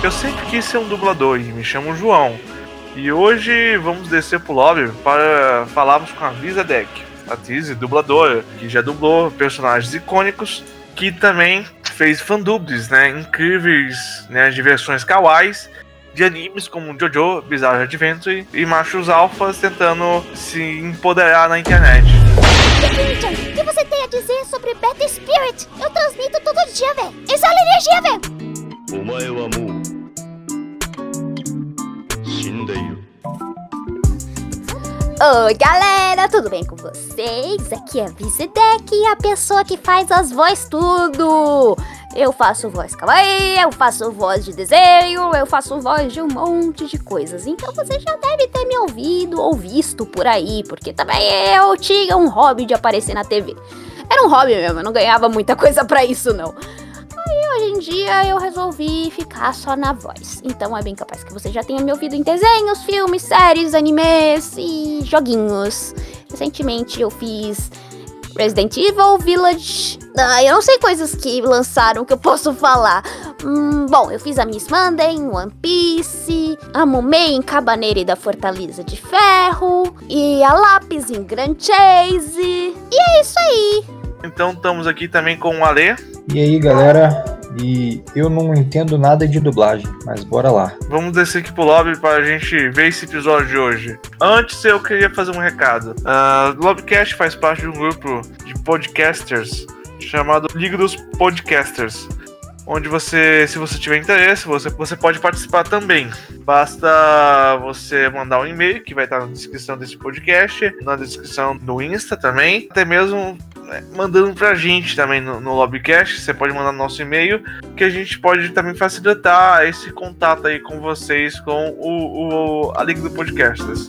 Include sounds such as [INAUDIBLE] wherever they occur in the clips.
Eu sempre quis ser um dublador e me chamo João. E hoje vamos descer pro lobby para falarmos com a Visa Deck, atriz dubladora, que já dublou personagens icônicos, que também fez fandubs, né, incríveis, né, de versões kawais de animes como Jojo, Bizarre Adventure e machos alfas tentando se empoderar na internet. o que você tem a dizer sobre Beta Spirit? Eu transmito todo dia, velho. Exala energia, velho. Oi, galera, tudo bem com vocês? Aqui é a Vizedek, a pessoa que faz as vozes tudo. Eu faço voz kawaii, eu faço voz de desenho, eu faço voz de um monte de coisas. Então você já deve ter me ouvido ou visto por aí, porque também eu tinha um hobby de aparecer na TV. Era um hobby mesmo, eu não ganhava muita coisa para isso não. Aí hoje em dia eu resolvi ficar só na voz. Então é bem capaz que você já tenha me ouvido em desenhos, filmes, séries, animes e joguinhos. Recentemente eu fiz Resident Evil Village. Ah, eu não sei coisas que lançaram que eu posso falar. Hum, bom, eu fiz a Miss Monday em One Piece, a Mumei em Cabaneira da Fortaleza de Ferro, e a Lápis em Grand Chase. E é isso aí. Então estamos aqui também com o Ale. E aí, galera? E eu não entendo nada de dublagem, mas bora lá. Vamos descer aqui pro lobby para a gente ver esse episódio de hoje. Antes eu queria fazer um recado. Uh, o Lobcast faz parte de um grupo de podcasters chamado Liga dos Podcasters. Onde você, se você tiver interesse, você, você pode participar também. Basta você mandar um e-mail que vai estar na descrição desse podcast, na descrição do Insta também, até mesmo mandando pra gente também no, no Lobbycast. Você pode mandar no nosso e-mail, que a gente pode também facilitar esse contato aí com vocês, com o, o a Liga do Podcasters.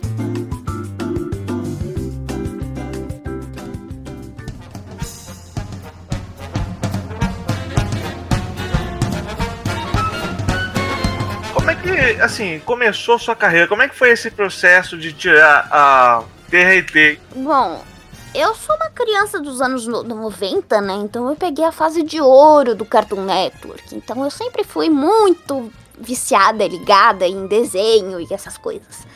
Que, assim, começou sua carreira? Como é que foi esse processo de tirar a TRT? Bom, eu sou uma criança dos anos 90, né? Então eu peguei a fase de ouro do Cartoon Network. Então eu sempre fui muito viciada, ligada em desenho e essas coisas.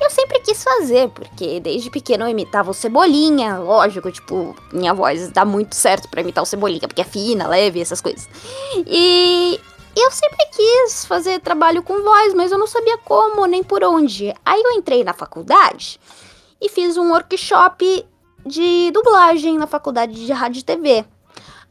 Eu sempre quis fazer, porque desde pequeno eu imitava o Cebolinha, lógico, tipo, minha voz dá muito certo para imitar o Cebolinha, porque é fina, leve, essas coisas. E eu sempre quis fazer trabalho com voz, mas eu não sabia como nem por onde. Aí eu entrei na faculdade e fiz um workshop de dublagem na faculdade de rádio e TV.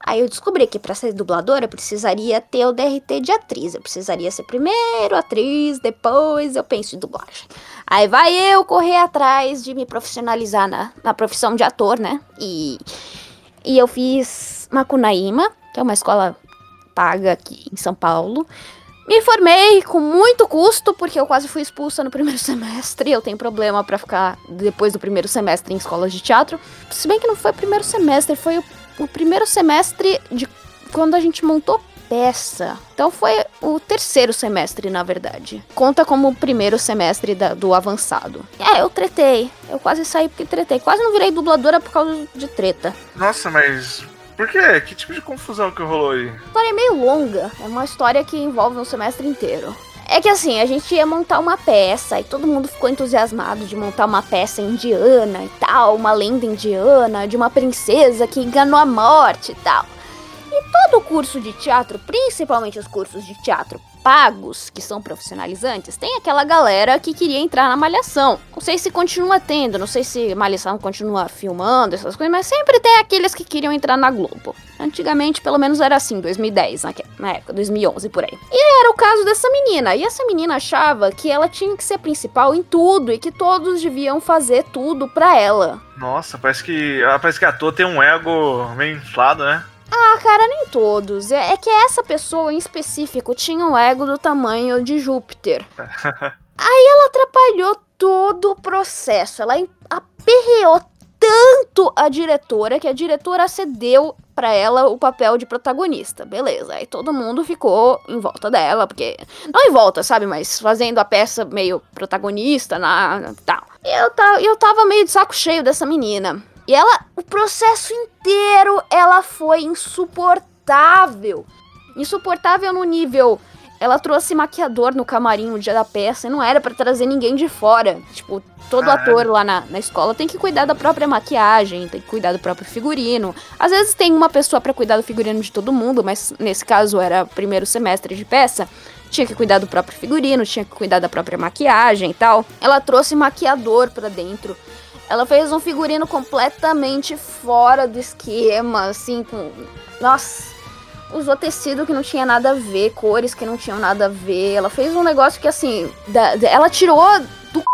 Aí eu descobri que para ser dubladora eu precisaria ter o DRT de atriz. Eu precisaria ser primeiro atriz, depois eu penso em dublagem. Aí vai eu correr atrás de me profissionalizar na, na profissão de ator, né? E, e eu fiz Macunaíma, que é uma escola paga aqui em São Paulo. Me formei com muito custo, porque eu quase fui expulsa no primeiro [LAUGHS] semestre. Eu tenho problema para ficar depois do primeiro semestre em escolas de teatro. Se bem que não foi o primeiro semestre, foi o, o primeiro semestre de quando a gente montou peça. Então foi o terceiro semestre, na verdade. Conta como o primeiro semestre da, do avançado. É, eu tretei. Eu quase saí porque tretei. Quase não virei dubladora por causa de treta. Nossa, mas por quê? Que tipo de confusão que rolou aí? A história é meio longa. É uma história que envolve um semestre inteiro. É que assim, a gente ia montar uma peça e todo mundo ficou entusiasmado de montar uma peça indiana e tal, uma lenda indiana de uma princesa que enganou a morte e tal. E todo o curso de teatro, principalmente os cursos de teatro pagos, que são profissionalizantes, tem aquela galera que queria entrar na Malhação. Não sei se continua tendo, não sei se Malhação continua filmando essas coisas, mas sempre tem aqueles que queriam entrar na Globo. Antigamente, pelo menos era assim, 2010, na época, 2011 por aí. E era o caso dessa menina. E essa menina achava que ela tinha que ser principal em tudo e que todos deviam fazer tudo pra ela. Nossa, parece que, parece que a ator tem um ego meio inflado, né? Ah, cara, nem todos. É, é que essa pessoa em específico tinha um ego do tamanho de Júpiter. [LAUGHS] Aí ela atrapalhou todo o processo. Ela aperreou tanto a diretora que a diretora cedeu para ela o papel de protagonista. Beleza. Aí todo mundo ficou em volta dela, porque não em volta, sabe, mas fazendo a peça meio protagonista na tal. E eu, eu tava meio de saco cheio dessa menina. E ela, o processo inteiro, ela foi insuportável. Insuportável no nível ela trouxe maquiador no camarim no dia da peça e não era pra trazer ninguém de fora. Tipo, todo Caralho. ator lá na, na escola tem que cuidar da própria maquiagem, tem que cuidar do próprio figurino. Às vezes tem uma pessoa pra cuidar do figurino de todo mundo, mas nesse caso era primeiro semestre de peça. Tinha que cuidar do próprio figurino, tinha que cuidar da própria maquiagem e tal. Ela trouxe maquiador pra dentro. Ela fez um figurino completamente fora do esquema, assim, com. Nossa! Usou tecido que não tinha nada a ver, cores que não tinham nada a ver. Ela fez um negócio que, assim. da- da- ela tirou do. c****.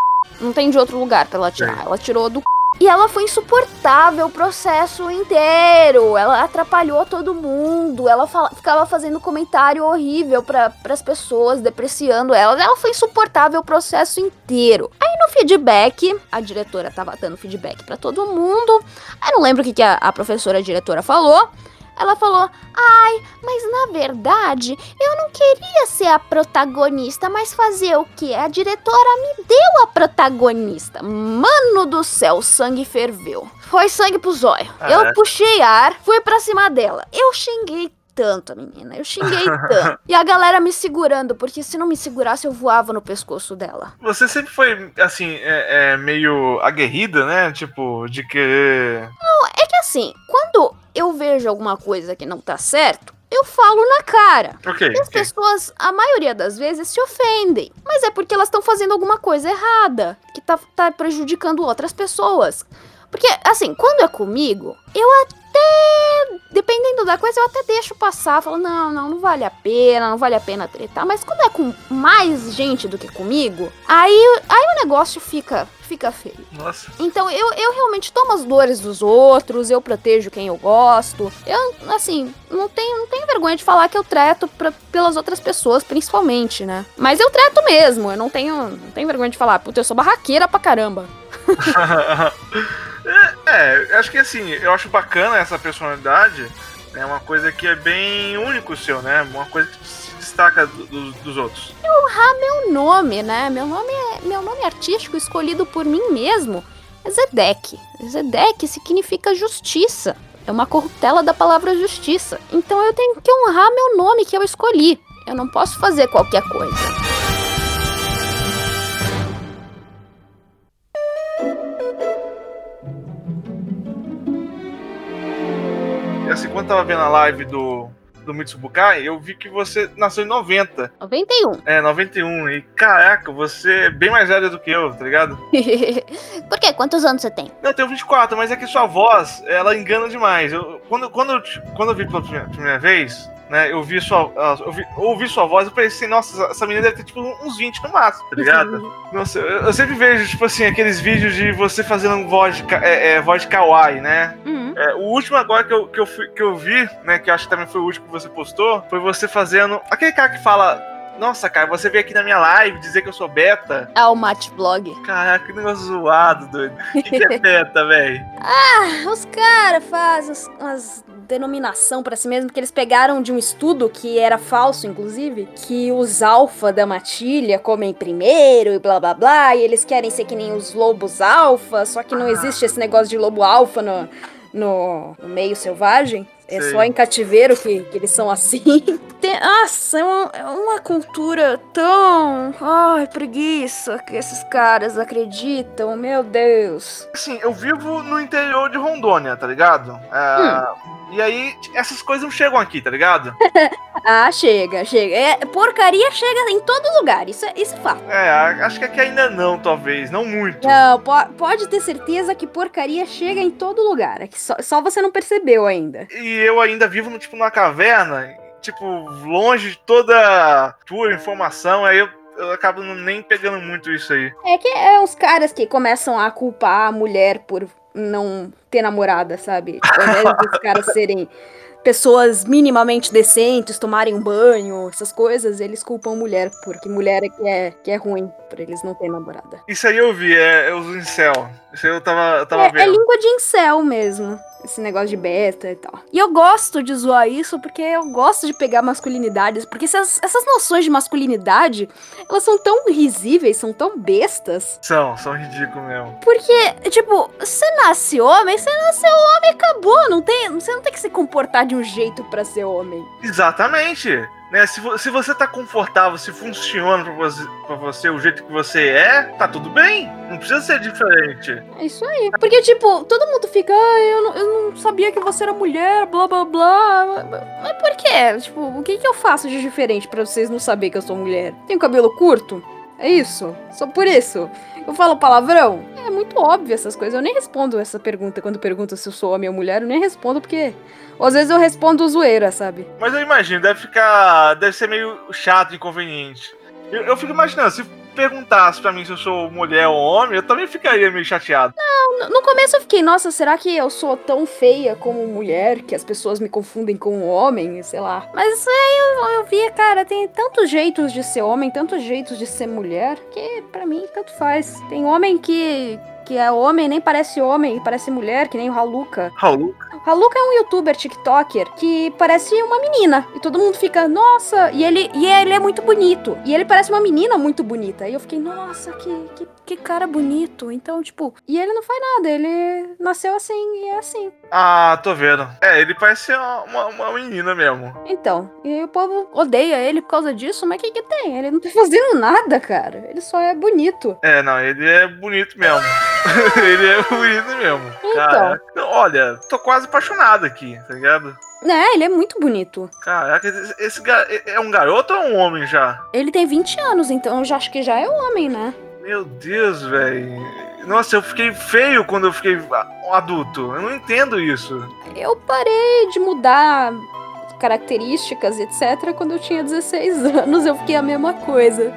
Não tem de outro lugar pra ela tirar. Ela tirou do. c****. E ela foi insuportável o processo inteiro. Ela atrapalhou todo mundo. Ela fala- ficava fazendo comentário horrível para as pessoas, depreciando elas. Ela foi insuportável o processo inteiro. Aí no feedback, a diretora tava dando feedback pra todo mundo. Aí não lembro o que, que a, a professora a diretora falou. Ela falou: Ai, mas na verdade eu não queria ser a protagonista, mas fazer o que? A diretora me deu a protagonista. Mano do céu, o sangue ferveu. Foi sangue pro zóio. Eu Caraca. puxei ar, fui pra cima dela. Eu xinguei tanto, menina. Eu xinguei tanto. [LAUGHS] E a galera me segurando, porque se não me segurasse, eu voava no pescoço dela. Você sempre foi, assim, é, é, meio aguerrida, né? Tipo, de querer. É que assim, quando eu vejo alguma coisa que não tá certo, eu falo na cara. Ok. E as ok. pessoas, a maioria das vezes, se ofendem. Mas é porque elas estão fazendo alguma coisa errada, que tá, tá prejudicando outras pessoas. Porque, assim, quando é comigo, eu até. Dependendo da coisa, eu até deixo passar. Falo, não, não, não vale a pena, não vale a pena tretar. Mas quando é com mais gente do que comigo, aí, aí o negócio fica, fica feio. Nossa. Então eu, eu realmente tomo as dores dos outros, eu protejo quem eu gosto. Eu, assim, não tenho, não tenho vergonha de falar que eu treto pra, pelas outras pessoas, principalmente, né? Mas eu treto mesmo, eu não tenho, não tenho vergonha de falar, puta, eu sou barraqueira pra caramba. [LAUGHS] [LAUGHS] [LAUGHS] é, acho que assim, eu acho bacana essa personalidade. É uma coisa que é bem único seu, né? Uma coisa que se destaca do- do- dos outros. Meu nome, né? Meu nome é meu nome artístico escolhido por mim mesmo é Zedek. Zedek significa justiça. É uma corruptela da palavra justiça. Então eu tenho que honrar meu nome que eu escolhi. Eu não posso fazer qualquer coisa. Tava vendo a live do, do Mitsubukai, eu vi que você nasceu em 90. 91. É, 91. E caraca, você é bem mais velha do que eu, tá ligado? [LAUGHS] Por quê? Quantos anos você tem? Não, eu tenho 24, mas é que sua voz, ela engana demais. Eu, quando, quando, eu, quando eu vi pela primeira vez, né, eu vi sua. ah, Eu vi, ouvi sua voz, eu pensei, nossa, essa menina deve ter tipo uns 20 no máximo, tá ligado? Nossa, eu, eu sempre vejo, tipo assim, aqueles vídeos de você fazendo voz de, é, é, voz de kawaii, né? Uhum. É, o último agora que eu, que, eu fui- que eu vi, né, que eu acho que também foi o último que você postou, foi você fazendo. Aquele cara que fala. Nossa, cara, você veio aqui na minha live dizer que eu sou beta. Ah, o Mate Blog. Caraca, que negócio zoado, doido. O que, que é [LAUGHS] beta, velho? Os caras fazem as- umas denominação pra si mesmo que eles pegaram de um estudo que era falso, inclusive, que os alfa da matilha comem primeiro e blá blá blá, e eles querem ser que nem os lobos alfa, só que não Ah. existe esse negócio de lobo alfa no, no, no meio selvagem. É Sei. só em cativeiro que, que eles são assim. [LAUGHS] Tem- nossa, é uma, é uma cultura tão. Ai, preguiça que esses caras acreditam, meu Deus. Assim, eu vivo no interior de Rondônia, tá ligado? Ah, E aí, essas coisas não chegam aqui, tá ligado? [LAUGHS] Ah, chega, chega. É, porcaria chega em todo lugar, isso é, isso é fato. É, acho que aqui ainda não, talvez. Não muito. Não, po- pode ter certeza que porcaria chega em todo lugar. É que só, só você não percebeu ainda. E eu ainda vivo, no, tipo, numa caverna, tipo, longe de toda tua informação, aí eu, eu acabo nem pegando muito isso aí. É que é os caras que começam a culpar a mulher por não ter namorada, sabe? Ao invés dos caras serem pessoas minimamente decentes, tomarem um banho, essas coisas, eles culpam mulher, porque mulher é que é, que é ruim pra eles não terem namorada. Isso aí eu vi, é, é os incel. Isso aí eu tava, eu tava É, é vendo. língua de incel mesmo. Esse negócio de beta e tal. E eu gosto de zoar isso porque eu gosto de pegar masculinidades. Porque essas, essas noções de masculinidade, elas são tão risíveis, são tão bestas. São, são ridículos mesmo. Porque, tipo, você nasce homem, você nasceu homem e acabou. Não tem, você não tem que se comportar de um jeito pra ser homem. Exatamente. Né? Se, vo- se você tá confortável, se funciona pra você, pra você o jeito que você é, tá tudo bem. Não precisa ser diferente. É isso aí. Porque, tipo, todo mundo fica, ah, eu não, eu não sabia que você era mulher, blá blá blá. Mas por quê? Tipo, o que, que eu faço de diferente pra vocês não saberem que eu sou mulher? Tenho cabelo curto? É isso? Só por isso? Eu falo palavrão? É muito óbvio essas coisas. Eu nem respondo essa pergunta quando perguntam se eu sou homem ou mulher. Eu nem respondo porque. Às vezes eu respondo zoeira, sabe? Mas eu imagino, deve ficar. Deve ser meio chato, inconveniente. Eu, eu fico imaginando, se perguntasse pra mim se eu sou mulher ou homem, eu também ficaria meio chateado. No- No começo eu fiquei, nossa, será que eu sou tão feia como mulher que as pessoas me confundem com um homem? Sei lá. Mas aí eu, eu via, cara, tem tantos jeitos de ser homem, tantos jeitos de ser mulher, que pra mim tanto faz. Tem homem que. Que é homem, nem parece homem, parece mulher, que nem o Haluka. Raul, O Haluka é um youtuber, tiktoker, que parece uma menina. E todo mundo fica, nossa, e ele, e ele é muito bonito. E ele parece uma menina muito bonita. E eu fiquei, nossa, que, que, que cara bonito. Então, tipo, e ele não faz nada, ele nasceu assim e é assim. Ah, tô vendo. É, ele parece ser uma, uma, menina mesmo. Então, e o povo odeia ele por causa disso, mas o que que tem? Ele não tá fazendo nada, cara. Ele só é bonito. É, não, ele é bonito mesmo. [LAUGHS] ele é bonito mesmo. Então. Caraca. Olha, tô quase apaixonado aqui, tá ligado? É, ele é muito bonito. Caraca, esse, é um garoto ou é um homem já? Ele tem 20 anos, então eu já acho que já é homem, né? Meu Deus, velho. Nossa, eu fiquei feio quando eu fiquei adulto. Eu não entendo isso. Eu parei de mudar características, etc. Quando eu tinha 16 anos, eu fiquei a mesma coisa.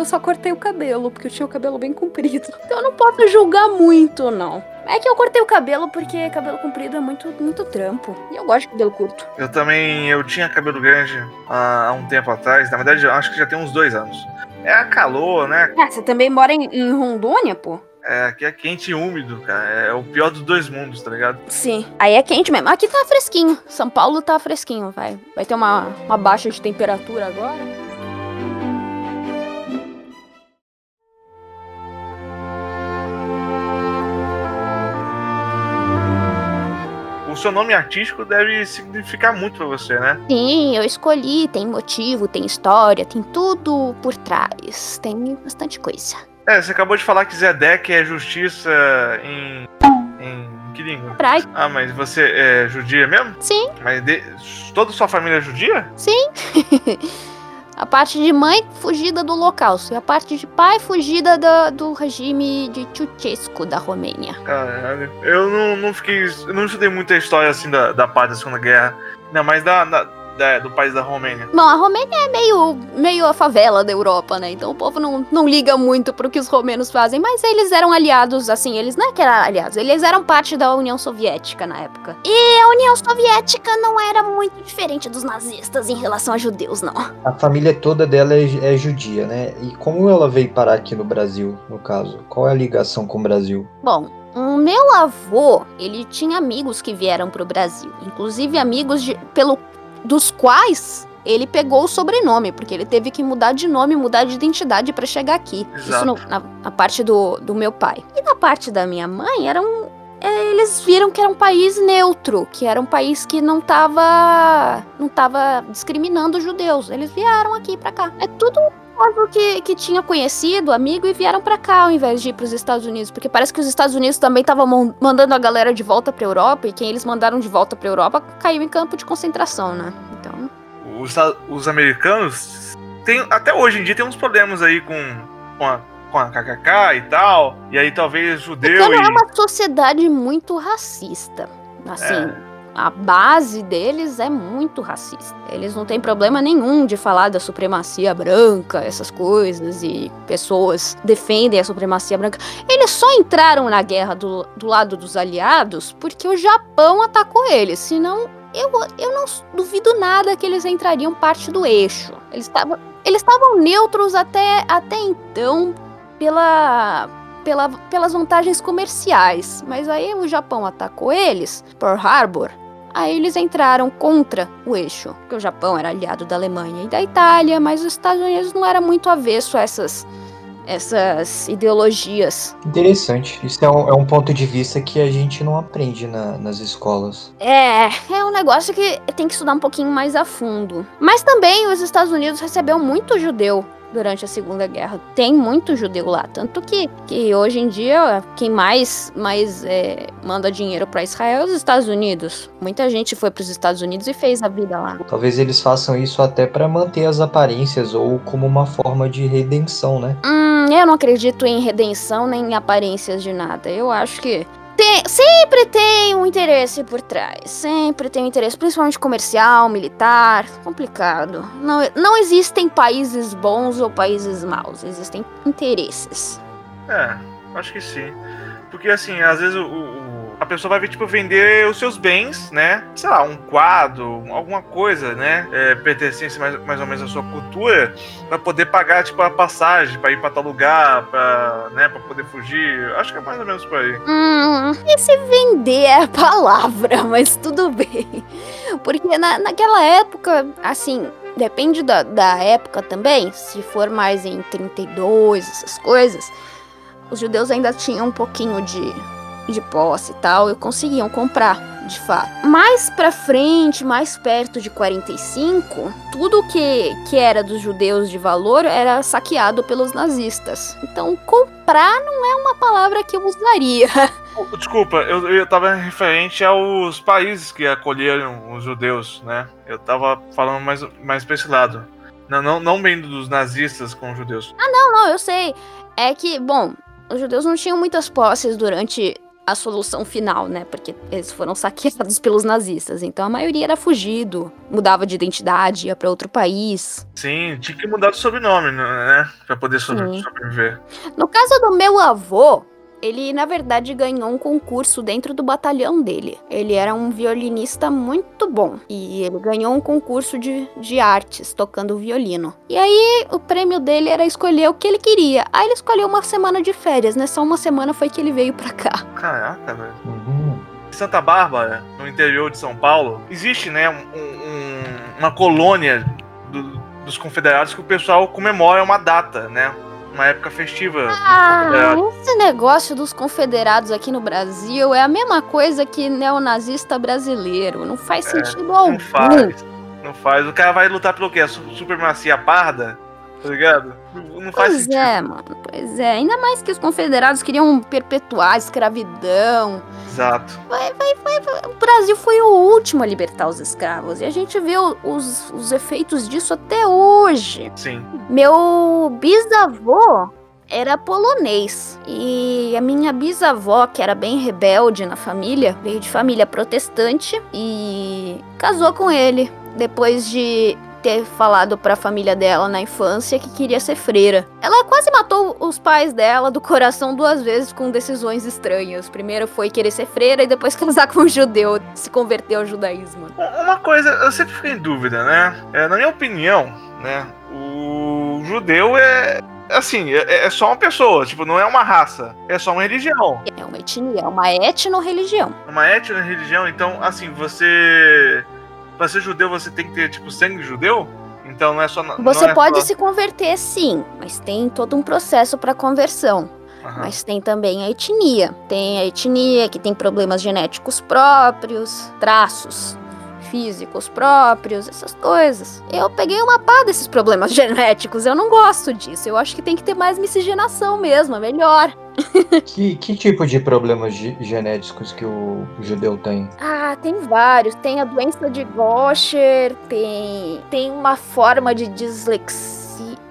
Eu só cortei o cabelo, porque eu tinha o cabelo bem comprido. [LAUGHS] Então eu não posso julgar muito, não. É que eu cortei o cabelo porque cabelo comprido é muito, muito trampo. E eu gosto de cabelo curto. Eu também, eu tinha cabelo grande há, há um tempo atrás. Na verdade, eu acho que já tem uns dois anos. É a calor, né? Ah, você também mora em, em Rondônia, pô? É, aqui é quente e úmido, cara. É o pior dos dois mundos, tá ligado? Sim. Aí é quente mesmo. Aqui tá fresquinho. São Paulo tá fresquinho, vai. Vai ter uma, uma baixa de temperatura agora. Seu nome artístico deve significar muito pra você, né? Sim, eu escolhi, tem motivo, tem história, tem tudo por trás. Tem bastante coisa. É, você acabou de falar que Zedek é justiça em. em. que língua? Praia. Ah, mas você é judia mesmo? Sim, Mas de- toda sua família é judia? sim. [LAUGHS] a parte de mãe fugida do holocausto e a parte de pai fugida da- do regime de Ceausescu da Romênia. Caralho. Eu não, não fiquei. Eu não estudei muita história assim da, da parte da Segunda Guerra. Não, mas da, da- da- do país da Romênia. Bom, a Romênia é meio, meio a favela da Europa, né? Então o povo não, não liga muito pro que os romenos fazem, mas eles eram aliados, assim, eles não é que eram aliados, eles eram parte da União Soviética na época. E a União Soviética não era muito diferente dos nazistas em relação a judeus, não. A família toda dela é, é judia, né? E como ela veio parar aqui no Brasil, no caso? Qual é a ligação com o Brasil? Bom, o meu avô, ele tinha amigos que vieram pro Brasil, inclusive amigos de, pelo, dos quais ele pegou o sobrenome, porque ele teve que mudar de nome, mudar de identidade pra chegar aqui. Isso Exato. no- na, na parte do, do meu pai. E na parte da minha mãe, era um, é, eles viram que era um país neutro, que era um país que não tava, não tava discriminando os judeus. Eles vieram aqui pra cá. É tudo povo que, que tinha conhecido, amigo, e vieram pra cá ao invés de ir pros Estados Unidos. Porque parece que os Estados Unidos também estavam mandando a galera de volta pra Europa, e quem eles mandaram de volta pra Europa caiu em campo de concentração, né? Então. Os, os americanos tem, até hoje em dia tem uns problemas aí com, com, a, com a KKK e tal. E aí talvez judeu Porque e. é uma sociedade muito racista. Assim, É. a base deles é muito racista. Eles não têm problema nenhum de falar da supremacia branca, essas coisas, e pessoas defendem a supremacia branca. Eles só entraram na guerra do, do lado dos aliados porque o Japão atacou eles. Senão, eu, eu não duvido nada que eles entrariam parte do eixo. Eles estavam eles estavam neutros até, até então pela, pela, pelas vantagens comerciais. Mas aí o Japão atacou eles, Pearl Harbor. Aí eles entraram contra o eixo, porque o Japão era aliado da Alemanha e da Itália, mas os Estados Unidos não era muito avesso a essas, essas ideologias. Interessante. Isso é um, é um ponto de vista que a gente não aprende na- nas escolas. É, é um negócio que tem que estudar um pouquinho mais a fundo. Mas também os Estados Unidos recebeu muito judeu durante a Segunda Guerra. Tem muito judeu lá, tanto que, que hoje em dia quem mais mais é, manda dinheiro para Israel é os Estados Unidos. Muita gente foi para os Estados Unidos e fez a vida lá. Talvez eles façam isso até para manter as aparências ou como uma forma de redenção, né? Hum, eu não acredito em redenção nem em aparências de nada. Eu acho que tem- sempre tem um interesse por trás. Sempre tem um interesse, principalmente comercial, militar. Complicado. Não, não existem países bons ou países maus. Existem interesses. É, acho que sim. Porque assim, às vezes o, o- a pessoa vai tipo, vender os seus bens, né? Sei lá, um quadro, alguma coisa, né? É, pertencente mais, mais ou menos à sua cultura, pra poder pagar, tipo, a passagem, pra ir pra tal lugar, pra, né, pra poder fugir. Acho que é mais ou menos por aí. Hum, esse vender é a palavra, [LAUGHS] mas tudo bem. Porque na, naquela época, assim, depende da, da época também. Se for mais em 32, essas coisas, os judeus ainda tinham um pouquinho de, de posse e tal, e conseguiam comprar, de fato. Mais pra frente, mais perto de 45, tudo que, que era dos judeus de valor era saqueado pelos nazistas. Então, comprar não é uma palavra que eu usaria. [LAUGHS] Desculpa, eu, eu tava referente aos países que acolheram os judeus, né? Eu tava falando mais, mais pra esse lado. Não, não, não bem dos nazistas com os judeus. Não, não, eu sei. É que, bom, os judeus não tinham muitas posses durante a solução final, né? Porque eles foram saqueados [LAUGHS] pelos nazistas. Então a maioria era fugido, mudava de identidade, ia pra outro país. Sim, tinha que mudar de sobrenome, né? Pra poder sobre- Sim. sobreviver. No caso do meu avô, ele na verdade ganhou um concurso dentro do batalhão dele. Ele era um violinista muito bom e ele ganhou um concurso de, de artes tocando violino. E aí o prêmio dele era escolher o que ele queria. Aí ele escolheu uma semana de férias, né? Só uma semana foi que ele veio pra cá. Caraca, velho. Uhum. Em Santa Bárbara, no interior de São Paulo, existe, né, um- um- uma colônia do- dos confederados que o pessoal comemora uma data, né? Uma época festiva Ah, confederados. esse negócio dos confederados aqui no Brasil é a mesma coisa que neonazista brasileiro. Não faz sentido algum. Não faz. Não faz. O cara vai lutar pelo quê? Supremacia parda? Tá ligado? Não, faz Pois sentido. é, mano. Pois é. Ainda mais que os confederados queriam perpetuar a escravidão. Exato. O Brasil foi o último a libertar os escravos. E a gente vê os, os efeitos disso até hoje. Sim. Meu bisavô era polonês. E a minha bisavó, que era bem rebelde na família, veio de família protestante e casou com ele. Depois de ter falado pra família dela na infância que queria ser freira. Ela quase matou os pais dela do coração duas vezes com decisões estranhas. Primeiro foi querer ser freira e depois [LAUGHS] casar com um judeu, se converter ao judaísmo. Uma coisa, eu sempre fico em dúvida, né? É, na minha opinião, né? O judeu é. Assim, é, é só uma pessoa, tipo, não é uma raça, é só uma religião. É uma etnia, é uma etno-religião. Uma etnia religião, então, assim, você. Pra ser judeu, você tem que ter, tipo, sangue judeu? Então não é só. Você é pode só- se converter sim, mas tem todo um processo para conversão. Aham. Mas tem também a etnia. Tem a etnia que tem problemas genéticos próprios, traços físicos próprios, essas coisas. Eu peguei uma pá desses problemas [LAUGHS] genéticos, eu não gosto disso. Eu acho que tem que ter mais miscigenação mesmo, é melhor. Que, que tipo de problemas ge- genéticos que o judeu tem? Ah, tem vários. Tem a doença de Gaucher, tem, tem uma forma de dislexia.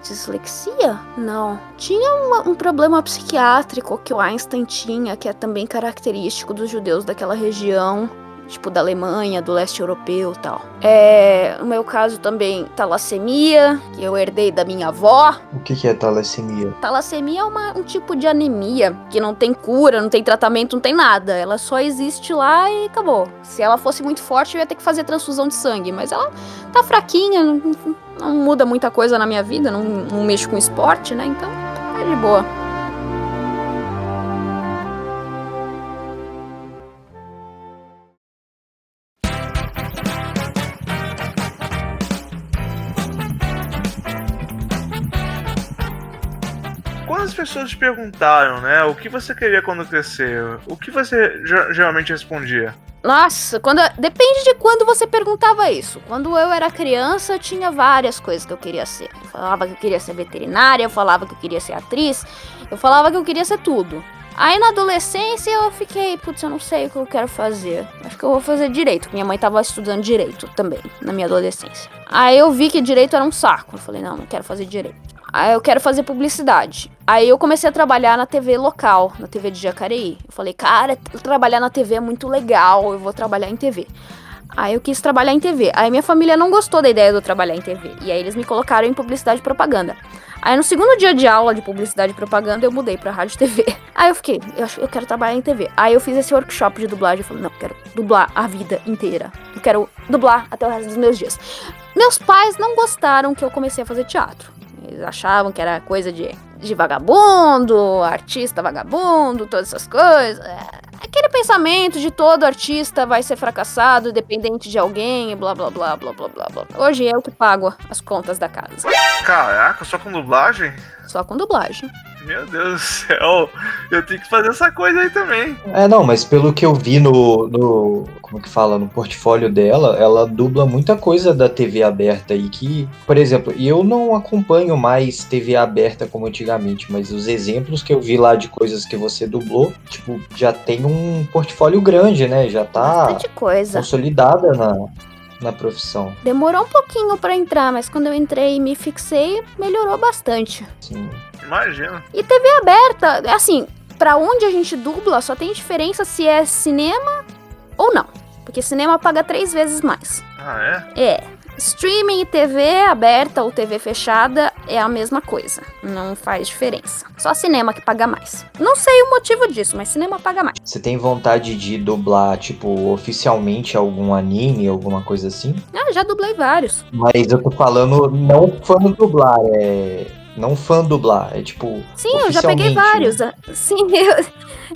Dislexia? Não. Tinha uma- um problema psiquiátrico que o Einstein tinha, que é também característico dos judeus daquela região. Tipo, da Alemanha, do leste europeu e tal. É, no meu caso também, talassemia, que eu herdei da minha avó. O que, que é talassemia? Talassemia é uma- um tipo de anemia que não tem cura, não tem tratamento, não tem nada. Ela só existe lá e acabou. Se ela fosse muito forte, eu ia ter que fazer transfusão de sangue. Mas ela tá fraquinha, não, não muda muita coisa na minha vida, não, não mexo com esporte, né? Então, é de boa. Pessoas te perguntaram, né, o que você queria quando crescer, o que você ge- geralmente respondia? Nossa, quando depende de quando você perguntava isso. Quando eu era criança, tinha várias coisas que eu queria ser. Eu falava que eu queria ser veterinária, eu falava que eu queria ser atriz, eu falava que eu queria ser tudo. Aí na adolescência eu fiquei, putz, eu não sei o que eu quero fazer. Acho que eu vou fazer direito. Minha mãe tava estudando direito também, na minha adolescência. Aí eu vi que direito era um saco. Eu falei, não, não quero fazer direito. Aí eu quero fazer publicidade. Aí eu comecei a trabalhar na TV local, na TV de Jacareí. Eu falei, cara, trabalhar na TV é muito legal, eu vou trabalhar em TV. Aí eu quis trabalhar em TV. Aí minha família não gostou da ideia de eu trabalhar em TV. E aí eles me colocaram em publicidade e propaganda. Aí no segundo dia de aula de publicidade e propaganda, eu mudei pra rádio e TV. [LAUGHS] Aí eu fiquei, eu, eu quero trabalhar em TV. Aí eu fiz esse workshop de dublagem. Eu falei, não, eu quero dublar a vida inteira. Eu quero dublar até o resto dos meus dias. Meus pais não gostaram que eu comecei a fazer teatro. Eles achavam que era coisa de, de vagabundo, artista vagabundo, todas essas coisas. É, Aquele pensamento de todo artista vai ser fracassado, dependente de alguém, e blá blá blá blá blá blá blá. Hoje é eu que pago as contas da casa. Caraca, só com dublagem? Só com dublagem. Meu Deus do céu, eu tenho que fazer essa coisa aí também. É, não, mas pelo que eu vi no, no. Como que fala? No portfólio dela, ela dubla muita coisa da TV aberta aí que. Por exemplo, e eu não acompanho mais TV aberta como antigamente, mas os exemplos que eu vi lá de coisas que você dublou, tipo, já tem um portfólio grande, né? Já tá consolidada na, na profissão. Demorou um pouquinho pra entrar, mas quando eu entrei e me fixei, melhorou bastante. Assim, Imagina. E TV aberta, é assim, pra onde a gente dubla, só tem diferença se é cinema ou não. Porque cinema paga três vezes mais. Ah, é? É. Streaming e TV aberta ou TV fechada é a mesma coisa. Não faz diferença. Só cinema que paga mais. Não sei o motivo disso, mas cinema paga mais. você tem vontade de dublar, tipo, oficialmente algum anime, alguma coisa assim? Ah, já dublei vários. Mas eu tô falando não fã dublar, é. Não fã dublar, é tipo. Sim, eu já peguei Oficialmente, vários. Sim, eu,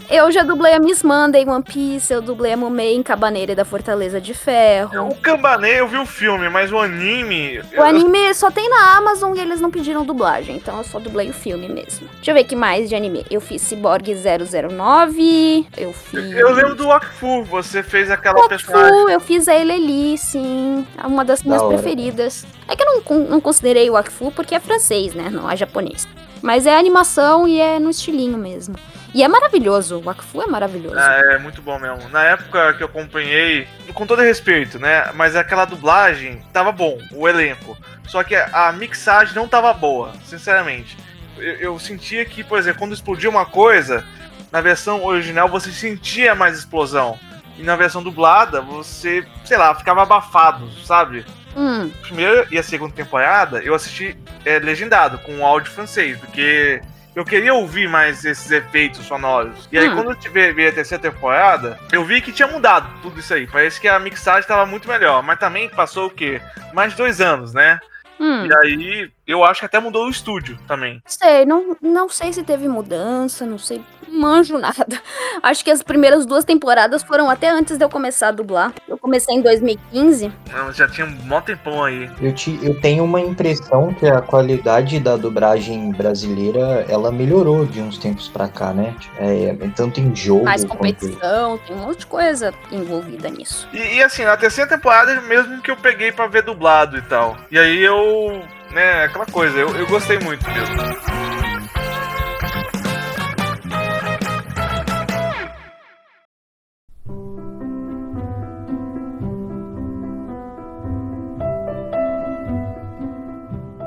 eu já dublei a Miss Monday em One Piece, eu dublei a Mumei em Cabaneira da Fortaleza de Ferro. O Cambané eu vi o filme, mas o anime. O anime só tem na Amazon e eles não pediram dublagem, então eu só dublei o filme mesmo. Deixa eu ver que mais de anime. Eu fiz Cyborg 009, eu fiz. Eu lembro do Wakfu, você fez aquela personagem. Wakfu, eu fiz a Eleli, sim. É uma das minhas hora. preferidas. É que eu não, não considerei o Wakfu porque é francês, né? Não é japonês. Mas é animação e é no estilinho mesmo. E é maravilhoso, o Wakfu é maravilhoso. Ah, é muito bom mesmo. Na época que eu acompanhei, com todo respeito, né? Mas aquela dublagem tava bom, o elenco. Só que a mixagem não tava boa, sinceramente. Eu, eu sentia que, por exemplo, quando explodia uma coisa, na versão original você sentia mais explosão. E na versão dublada, você, sei lá, ficava abafado, sabe? Hum, primeira e a segunda temporada eu assisti é, legendado, com o áudio francês, porque eu queria ouvir mais esses efeitos sonoros. E aí, Hum. quando eu tive vi a terceira temporada, eu vi que tinha mudado tudo isso aí. Parece que a mixagem estava muito melhor. Mas também passou o quê? Mais de dois anos, né? hum. E aí, eu acho que até mudou o estúdio também. Sei, não, não sei se teve mudança, não sei, não manjo [LAUGHS] nada. Acho que as primeiras duas temporadas foram até antes de eu começar a dublar. Eu comecei em 2015. Não, Já tinha um mó tempão aí. Eu, te, eu tenho uma impressão que a qualidade da dublagem brasileira ela melhorou de uns tempos pra cá, né? É, tanto em jogo Mais quanto. competição, tem um monte de coisa envolvida nisso. E, e, assim, na terceira temporada mesmo que eu peguei pra ver dublado e tal. E aí eu. Né, aquela coisa, eu, eu gostei muito mesmo.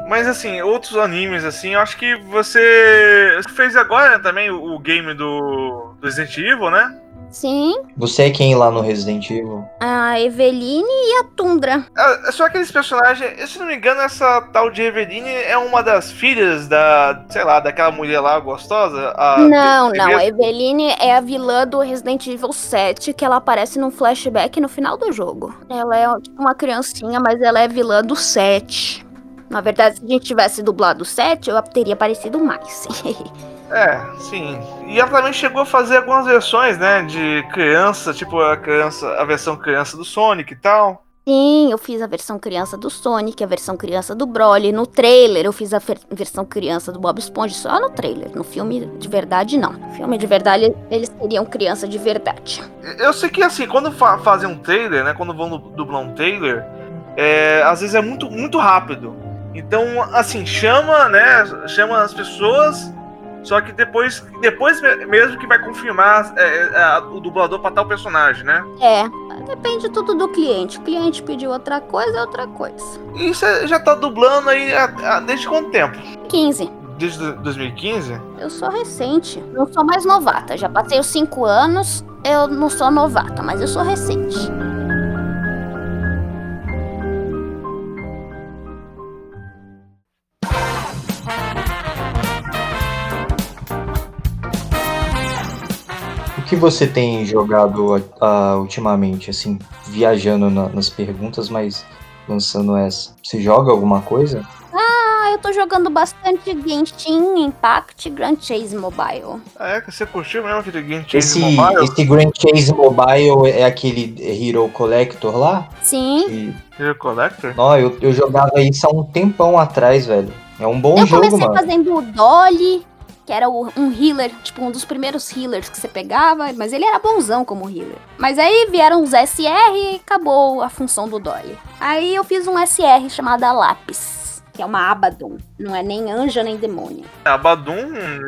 Mas assim, outros animes, assim, eu acho que você fez agora também o game do, do Resident Evil, né? Sim, Você é quem lá no Resident Evil? a Eveline e a Tundra. Ah, Só aqueles personagens, se não me engano, essa tal de Eveline é uma das filhas da, sei lá, daquela mulher lá gostosa? A não, não, a Eveline é a vilã do Resident Evil 7, que ela aparece num flashback no final do jogo. Ela é tipo, uma criancinha, mas ela é vilã do 7. Na verdade, se a gente tivesse dublado o 7, eu teria aparecido mais. [LAUGHS] É, sim. E ela também chegou a fazer algumas versões, né, de criança, tipo a criança, a versão criança do Sonic e tal. Sim, eu fiz a versão criança do Sonic, a versão criança do Broly. No trailer, eu fiz a versão criança do Bob Esponja, só no trailer. No filme de verdade, não. No filme de verdade, eles seriam criança de verdade. Eu sei que assim, quando fa fazem um trailer, né? Quando vão du- dublar um trailer, é, às vezes é muito, muito rápido. Então, assim, chama, né? Chama as pessoas. Só que depois, depois me- mesmo que vai confirmar é, é, a- o dublador pra tal personagem, né? É, depende tudo do cliente. O cliente pediu outra coisa, é outra coisa. E você já tá dublando aí há- há- desde quanto tempo? 15. Desde do- 2015? Eu sou recente. Não sou mais novata. Já passei os 5 anos. Eu não sou novata, mas eu sou recente. Que você tem jogado ah, ultimamente, assim, viajando na- nas perguntas, mas lançando essa? Você joga alguma coisa? Ah, eu tô jogando bastante Genshin Impact Grand Chase Mobile. Ah, é? Você curtiu mesmo aquele Game Change Esse, Mobile? esse Grand Chase Mobile é aquele Hero Collector lá? Sim. Que- Hero Collector? Ó, eu, eu jogava isso há um tempão atrás, velho. É um bom eu jogo, comecei mano. fazendo o Dolly, que era um healer, tipo um dos primeiros healers que você pegava, mas ele era bonzão como healer. Mas aí vieram os SR e acabou a função do Dolly. Aí eu fiz um SR chamada Lápis, que é uma Abaddon. Não é nem anja nem demônio. Abadum,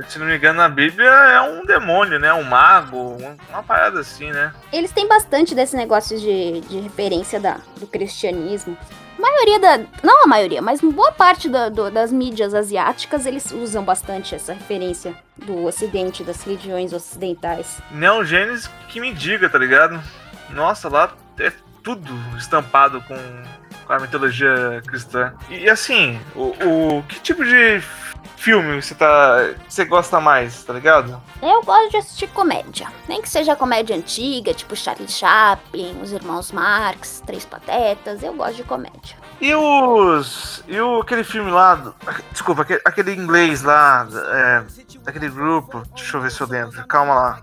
se não me engano, na Bíblia é um demônio, né? Um mago, um- uma parada assim, né? Eles têm bastante desse negócio de, de referência da, do cristianismo. Maioria da. Não a maioria, mas boa parte da- do- das mídias asiáticas eles usam bastante essa referência do ocidente, das religiões ocidentais. Neon que me diga, tá ligado? Nossa, lá é tudo estampado com, com a mitologia cristã. E assim, o, o- que tipo de filme você tá. você gosta mais, tá ligado? Eu gosto de assistir comédia. Nem que seja comédia antiga, tipo Charlie Chaplin, Os Irmãos Marx, Três Patetas. Eu gosto de comédia. E os. E o, aquele filme lá. desculpa, aquele, aquele inglês lá. É, daquele grupo. Deixa eu ver se eu lembro. Calma lá.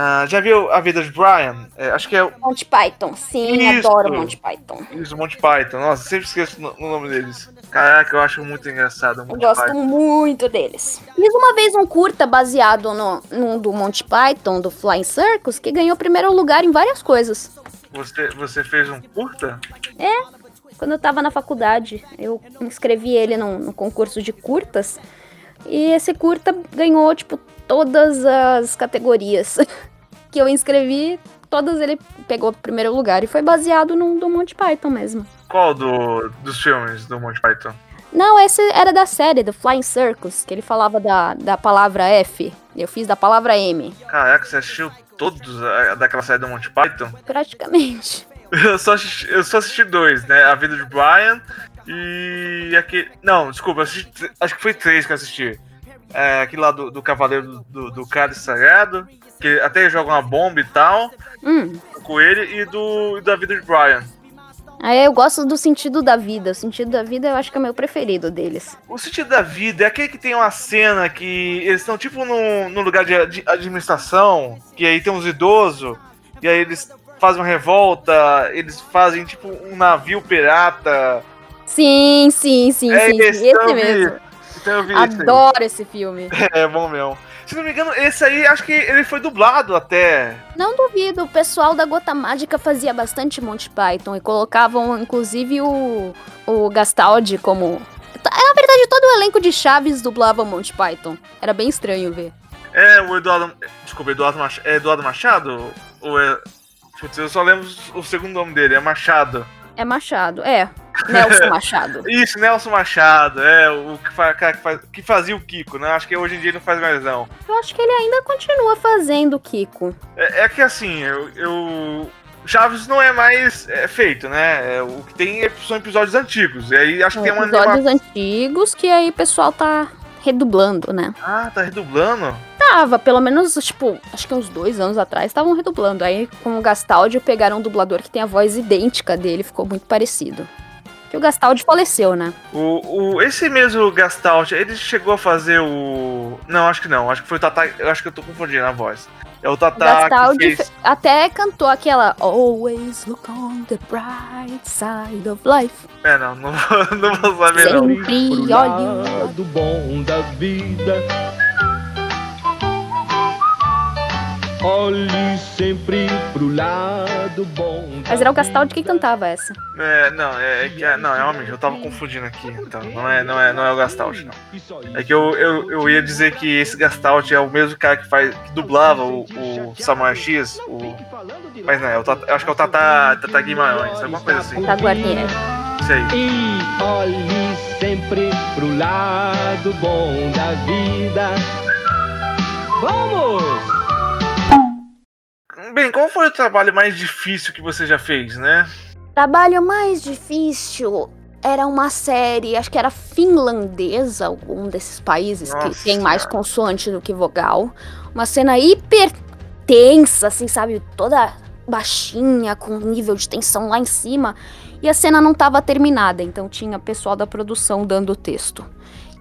Ah, já viu A Vida de Brian? É, acho que é Monty Python, sim, Isso. adoro Monty Python. os Monty Python. Nossa, sempre esqueço o no- nome deles. Caraca, eu acho muito engraçado o Eu Monty gosto Python. muito deles. Fiz uma vez um curta baseado no, num do Monty Python, do Flying Circus, que ganhou primeiro lugar em várias coisas. Você, você fez um curta? Quando eu tava na faculdade, eu inscrevi ele num, num concurso de curtas. E esse curta ganhou, tipo, todas as categorias [LAUGHS] que eu inscrevi. Todas ele pegou primeiro lugar. E foi baseado num do Monty Python mesmo. Qual do, dos filmes do Monty Python? Não, esse era da série, do Flying Circus, que ele falava da, da palavra F. Eu fiz da palavra M, Caraca, você assistiu todos a- daquela série do Monty Python? praticamente. [LAUGHS] Eu só assisti, eu só assisti dois, né? A Vida de Brian e aquele. Não, desculpa, assisti acho que foi três que eu assisti. É, aquele lá do, do Cavaleiro do, do Cálice Sagrado, que até joga uma bomba e tal, Hum. com ele, e do e da Vida de Brian. Aí eu gosto do sentido da vida. O sentido da vida eu acho que é o meu preferido deles. O sentido da vida é aquele que tem uma cena que eles estão tipo num, num lugar de, ad- administração, que aí tem uns idosos, e aí eles fazem uma revolta, eles fazem tipo um navio pirata. Sim, sim, sim, É sim. esse, mesmo. Eu vi. Adoro esse filme. [LAUGHS] É bom mesmo. Se não me engano, esse aí acho que ele foi dublado até. Não duvido, o pessoal da Gota Mágica fazia bastante Monty Python e colocavam inclusive o, o Gastaldi como. Na verdade, todo o elenco de Chaves dublava Monty Python. Era bem estranho ver. É o Eduardo. Desculpa, Eduardo Machado. É Eduardo Machado? Ou é. Putz, eu só lembro o segundo nome dele, é Machado. É Machado, é. Nelson [LAUGHS] Machado. Isso, Nelson Machado, é, o que, fa- cara que, faz- que fazia o Kiko, né? Acho que hoje em dia ele não faz mais não. Eu acho que ele ainda continua fazendo Kiko. É, é que assim, eu, eu- Chaves não é mais é, feito, né? É, o que tem é- são episódios antigos. E aí acho que tem uma Episódios anima- antigos que aí o pessoal tá redublando, né? Ah, tá redublando? Tava, pelo menos, tipo, acho que uns dois anos atrás estavam redublando. Aí, com o Gastaldi, pegaram um dublador que tem a voz idêntica dele, ficou muito parecido. Que o Gastaldi faleceu, né? O, o, esse mesmo Gastalt, ele chegou a fazer o. Não, acho que não. Acho que foi o Tata. Eu acho que eu tô confundindo a voz. É o O Tata Gastaldi que fez. fe- até cantou aquela Always look on the bright side of life. É, não, não, vou- [LAUGHS] não vou saber não. Sempre pro olhe. lado bom da vida. Olhe sempre pro lado bom Mas era o Gastaldi que cantava essa. É, não, é, é que é, não, realmente, eu tava confundindo aqui, então. Não é, não é, não é o Gastalt, não. É que eu, eu, eu ia dizer que esse Gastalt é o mesmo cara que faz. que dublava o, o Samuel X, o. Mas não, é o Tata, eu acho que é o Tata, Tata Guimarães, alguma coisa assim. Tá Guarnieri. Isso aí. E olhe sempre pro lado bom da vida. Vamos! Bem, qual foi o trabalho mais difícil que você já fez, né? Trabalho mais difícil era uma série, acho que era finlandesa, algum desses países Nossa que tem mais consoante do que vogal. Uma cena hiper tensa, assim, sabe? Toda baixinha, com nível de tensão lá em cima. E a cena não estava terminada, então tinha pessoal da produção dando o texto.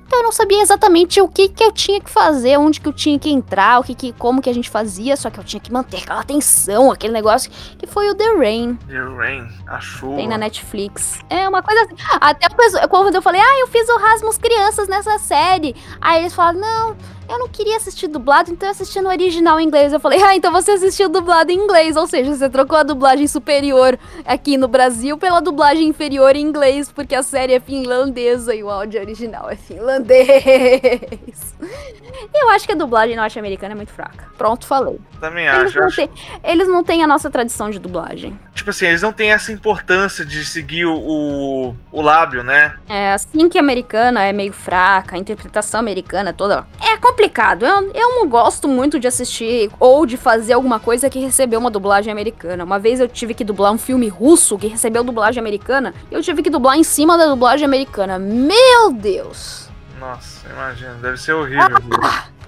Então eu não sabia exatamente o que, que eu tinha que fazer, onde que eu tinha que entrar, o que, que como que a gente fazia, só que eu tinha que manter aquela tensão, aquele negócio que foi o The Rain. The Rain, a chuva. Tem na Netflix. É uma coisa assim. Até quando eu falei, ah, eu fiz o Rasmus Crianças nessa série. Aí eles falaram, não, eu não queria assistir dublado, então eu assisti no original em inglês. Eu falei, ah, então você assistiu dublado em inglês. Ou seja, você trocou a dublagem superior aqui no Brasil pela dublagem inferior em inglês, porque a série é finlandesa e o áudio original é finlandês. [LAUGHS] Eu acho que a dublagem norte-americana é muito fraca. Pronto, falei. Também Eles acho. não, têm, eles não têm a nossa tradição de dublagem. Tipo assim, eles não têm essa importância de seguir o, o, lábio, né? É assim que a americana é meio fraca, a interpretação americana toda. É complicado. Eu, eu não gosto muito de assistir ou de fazer alguma coisa que recebeu uma dublagem americana. Uma vez eu tive que dublar um filme russo que recebeu dublagem americana. E eu tive que dublar em cima da dublagem americana. Meu Deus! Nossa, imagina, deve ser horrível.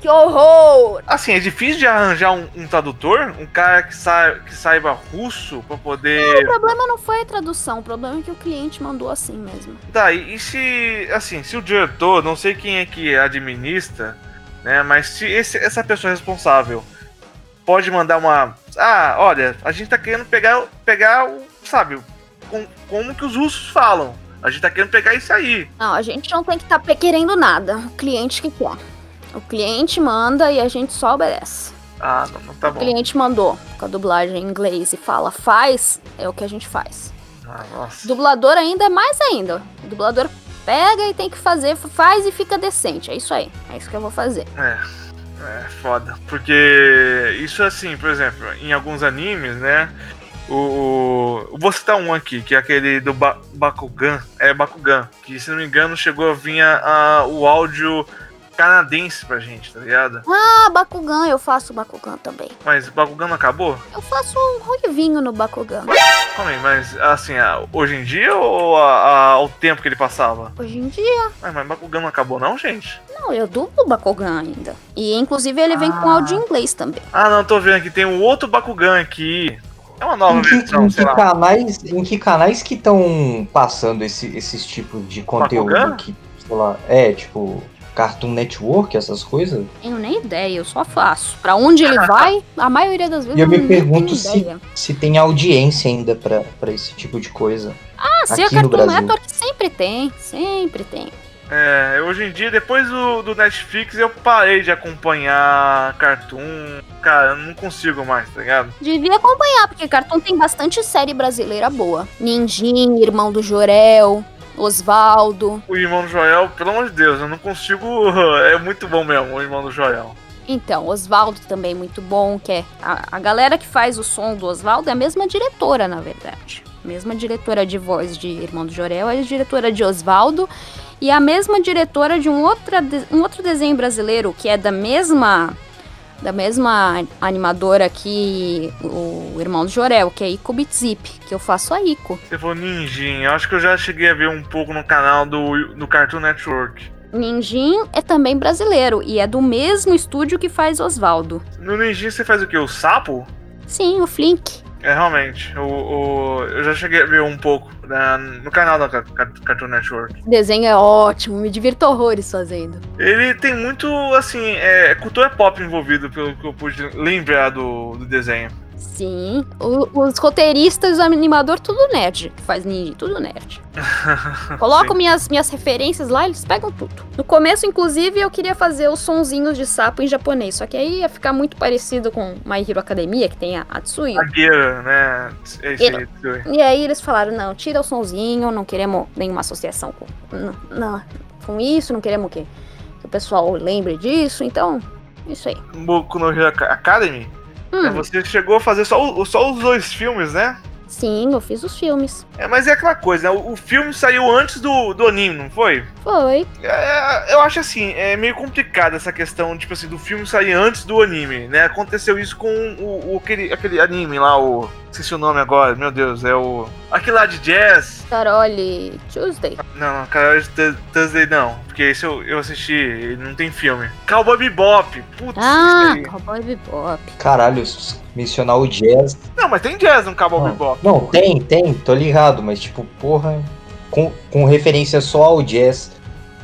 Que horror! Assim, é difícil de arranjar um, um tradutor, um cara que, sa que saiba russo pra O poder. problema não foi a tradução, o problema é que o cliente mandou assim mesmo. Tá, e, e se. Assim, se o diretor, não sei quem é que administra, né? Mas se esse- essa pessoa responsável pode mandar uma. Ah, olha, a gente tá querendo pegar, pegar o. Sabe, com- como que os russos falam. A gente tá querendo pegar isso aí. Não, a gente não tem que estar querendo nada. O cliente que quer. O cliente manda e a gente só obedece. Ah, não, não tá O bom. cliente mandou com a dublagem em inglês e fala faz, é o que a gente faz. Ah, nossa. Dublador ainda é mais ainda. O dublador pega e tem que fazer, faz e fica decente. É isso aí. É isso que eu vou fazer. É, é foda. Porque isso assim, por exemplo, em alguns animes, né? O, o- vou citar um aqui, que é aquele do ba Bakugan. É Bakugan. Que se não me engano chegou a vir a- o áudio canadense pra gente, tá ligado? Ah, Bakugan, eu faço Bakugan também. Mas o Bakugan não acabou? Eu faço um ruivinho no Bakugan. Calma aí, mas assim, hoje em dia ou a- a- ao tempo que ele passava? Hoje em dia, Mas, mas Bakugan não acabou não, gente? não, eu dublo Bakugan ainda. E inclusive ele vem com Ah. áudio em inglês também. Ah, não, tô vendo aqui, tem um outro Bakugan aqui. É uma nova Em que, versão, em sei que lá. canais, em que canais que estão passando esse- esses tipos de conteúdo Bakugan? que, sei lá, é, tipo, Cartoon Network, essas coisas? Tenho nem ideia, eu só faço. Pra onde ele vai, a maioria das vezes E eu me pergunto tenho se- ideia. Se tem audiência ainda pra pra esse tipo de coisa. Ah, se aqui no Cartoon Brasil. Network, sempre tem, sempre tem. É, hoje em dia, depois do, do Netflix, eu parei de acompanhar Cartoon. Cara, eu não consigo mais, tá ligado? Devia acompanhar, porque Cartoon tem bastante série brasileira boa. Ninjin, Irmão do Jorel, Osvaldo. O irmão do Joel, pelo amor de Deus, eu não consigo. [LAUGHS] É muito bom mesmo, o irmão do Joel. Então, Osvaldo também muito bom, que é A, a galera que faz o som do Oswaldo é a mesma diretora, na verdade. Mesma diretora de voz de Irmão do Jorel, é a diretora de Oswaldo. E a mesma diretora de um, outra, de- um outro desenho brasileiro, que é da mesma da mesma animadora que o Irmão do Jorel, que é Ico Bitzip, que eu faço a Ico. Você falou Ninjin, eu acho que eu já cheguei a ver um pouco no canal do, do Cartoon Network. Ninjin é também brasileiro e é do mesmo estúdio que faz Oswaldo. No Ninjin você faz o quê? O sapo? Sim, o Flink. É, realmente. O, o- eu já cheguei a ver um pouco né, no canal da Ca- Ca- Cartoon Network. Desenho é ótimo, me divirto horrores fazendo. Ele tem muito, assim, é, cultura pop envolvido, pelo que eu pude lembrar do, do desenho. Sim. O- os roteiristas, o animador, tudo nerd. Faz ninja, tudo nerd. [LAUGHS] Coloco minhas, minhas referências lá, eles pegam tudo. No começo, inclusive, eu queria fazer os sonzinhos de sapo em japonês. Só que aí ia ficar muito parecido com My Hero Academia, que tem a Atsuyu. A Gira, né? Esse, Ele- E aí eles falaram, não, tira o sonzinho, não queremos nenhuma associação com, não, não, com isso, não queremos que, que o pessoal lembre disso, então, isso aí. Boku no Hero Aca- Academy. Hum, É, Você chegou a fazer só, só os dois filmes, né? sim, eu fiz os filmes. É, mas é aquela coisa, né? O, o filme saiu antes do, do anime, não foi? Foi. É, eu acho assim, é meio complicado essa questão, tipo assim, do filme sair antes do anime, né? Aconteceu isso com o, o- aquele, aquele anime lá, o. Esqueci o nome agora, meu Deus, é o. Aquele lá de jazz. Carole Tuesday. Não, Thu- Thursday não, porque esse eu, eu assisti, ele não tem filme. Cowboy Bebop, putz, Ah. Cowboy Bebop. Caralho, mencionar o jazz. Não, mas tem jazz no Cowboy Não, Bebop. não, tem, tem, tô ligado, mas tipo, porra, com, com referência só ao jazz,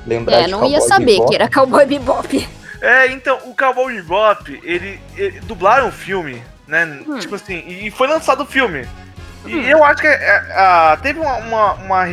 lembrar É, de não Cowboy ia saber Bebop, que era Cowboy Bebop. É, então, o Cowboy Bebop, ele, ele dublaram o filme, né? Hum. Tipo assim, e foi lançado o filme. E Hum. eu acho que é, é, teve uma, uma, uma,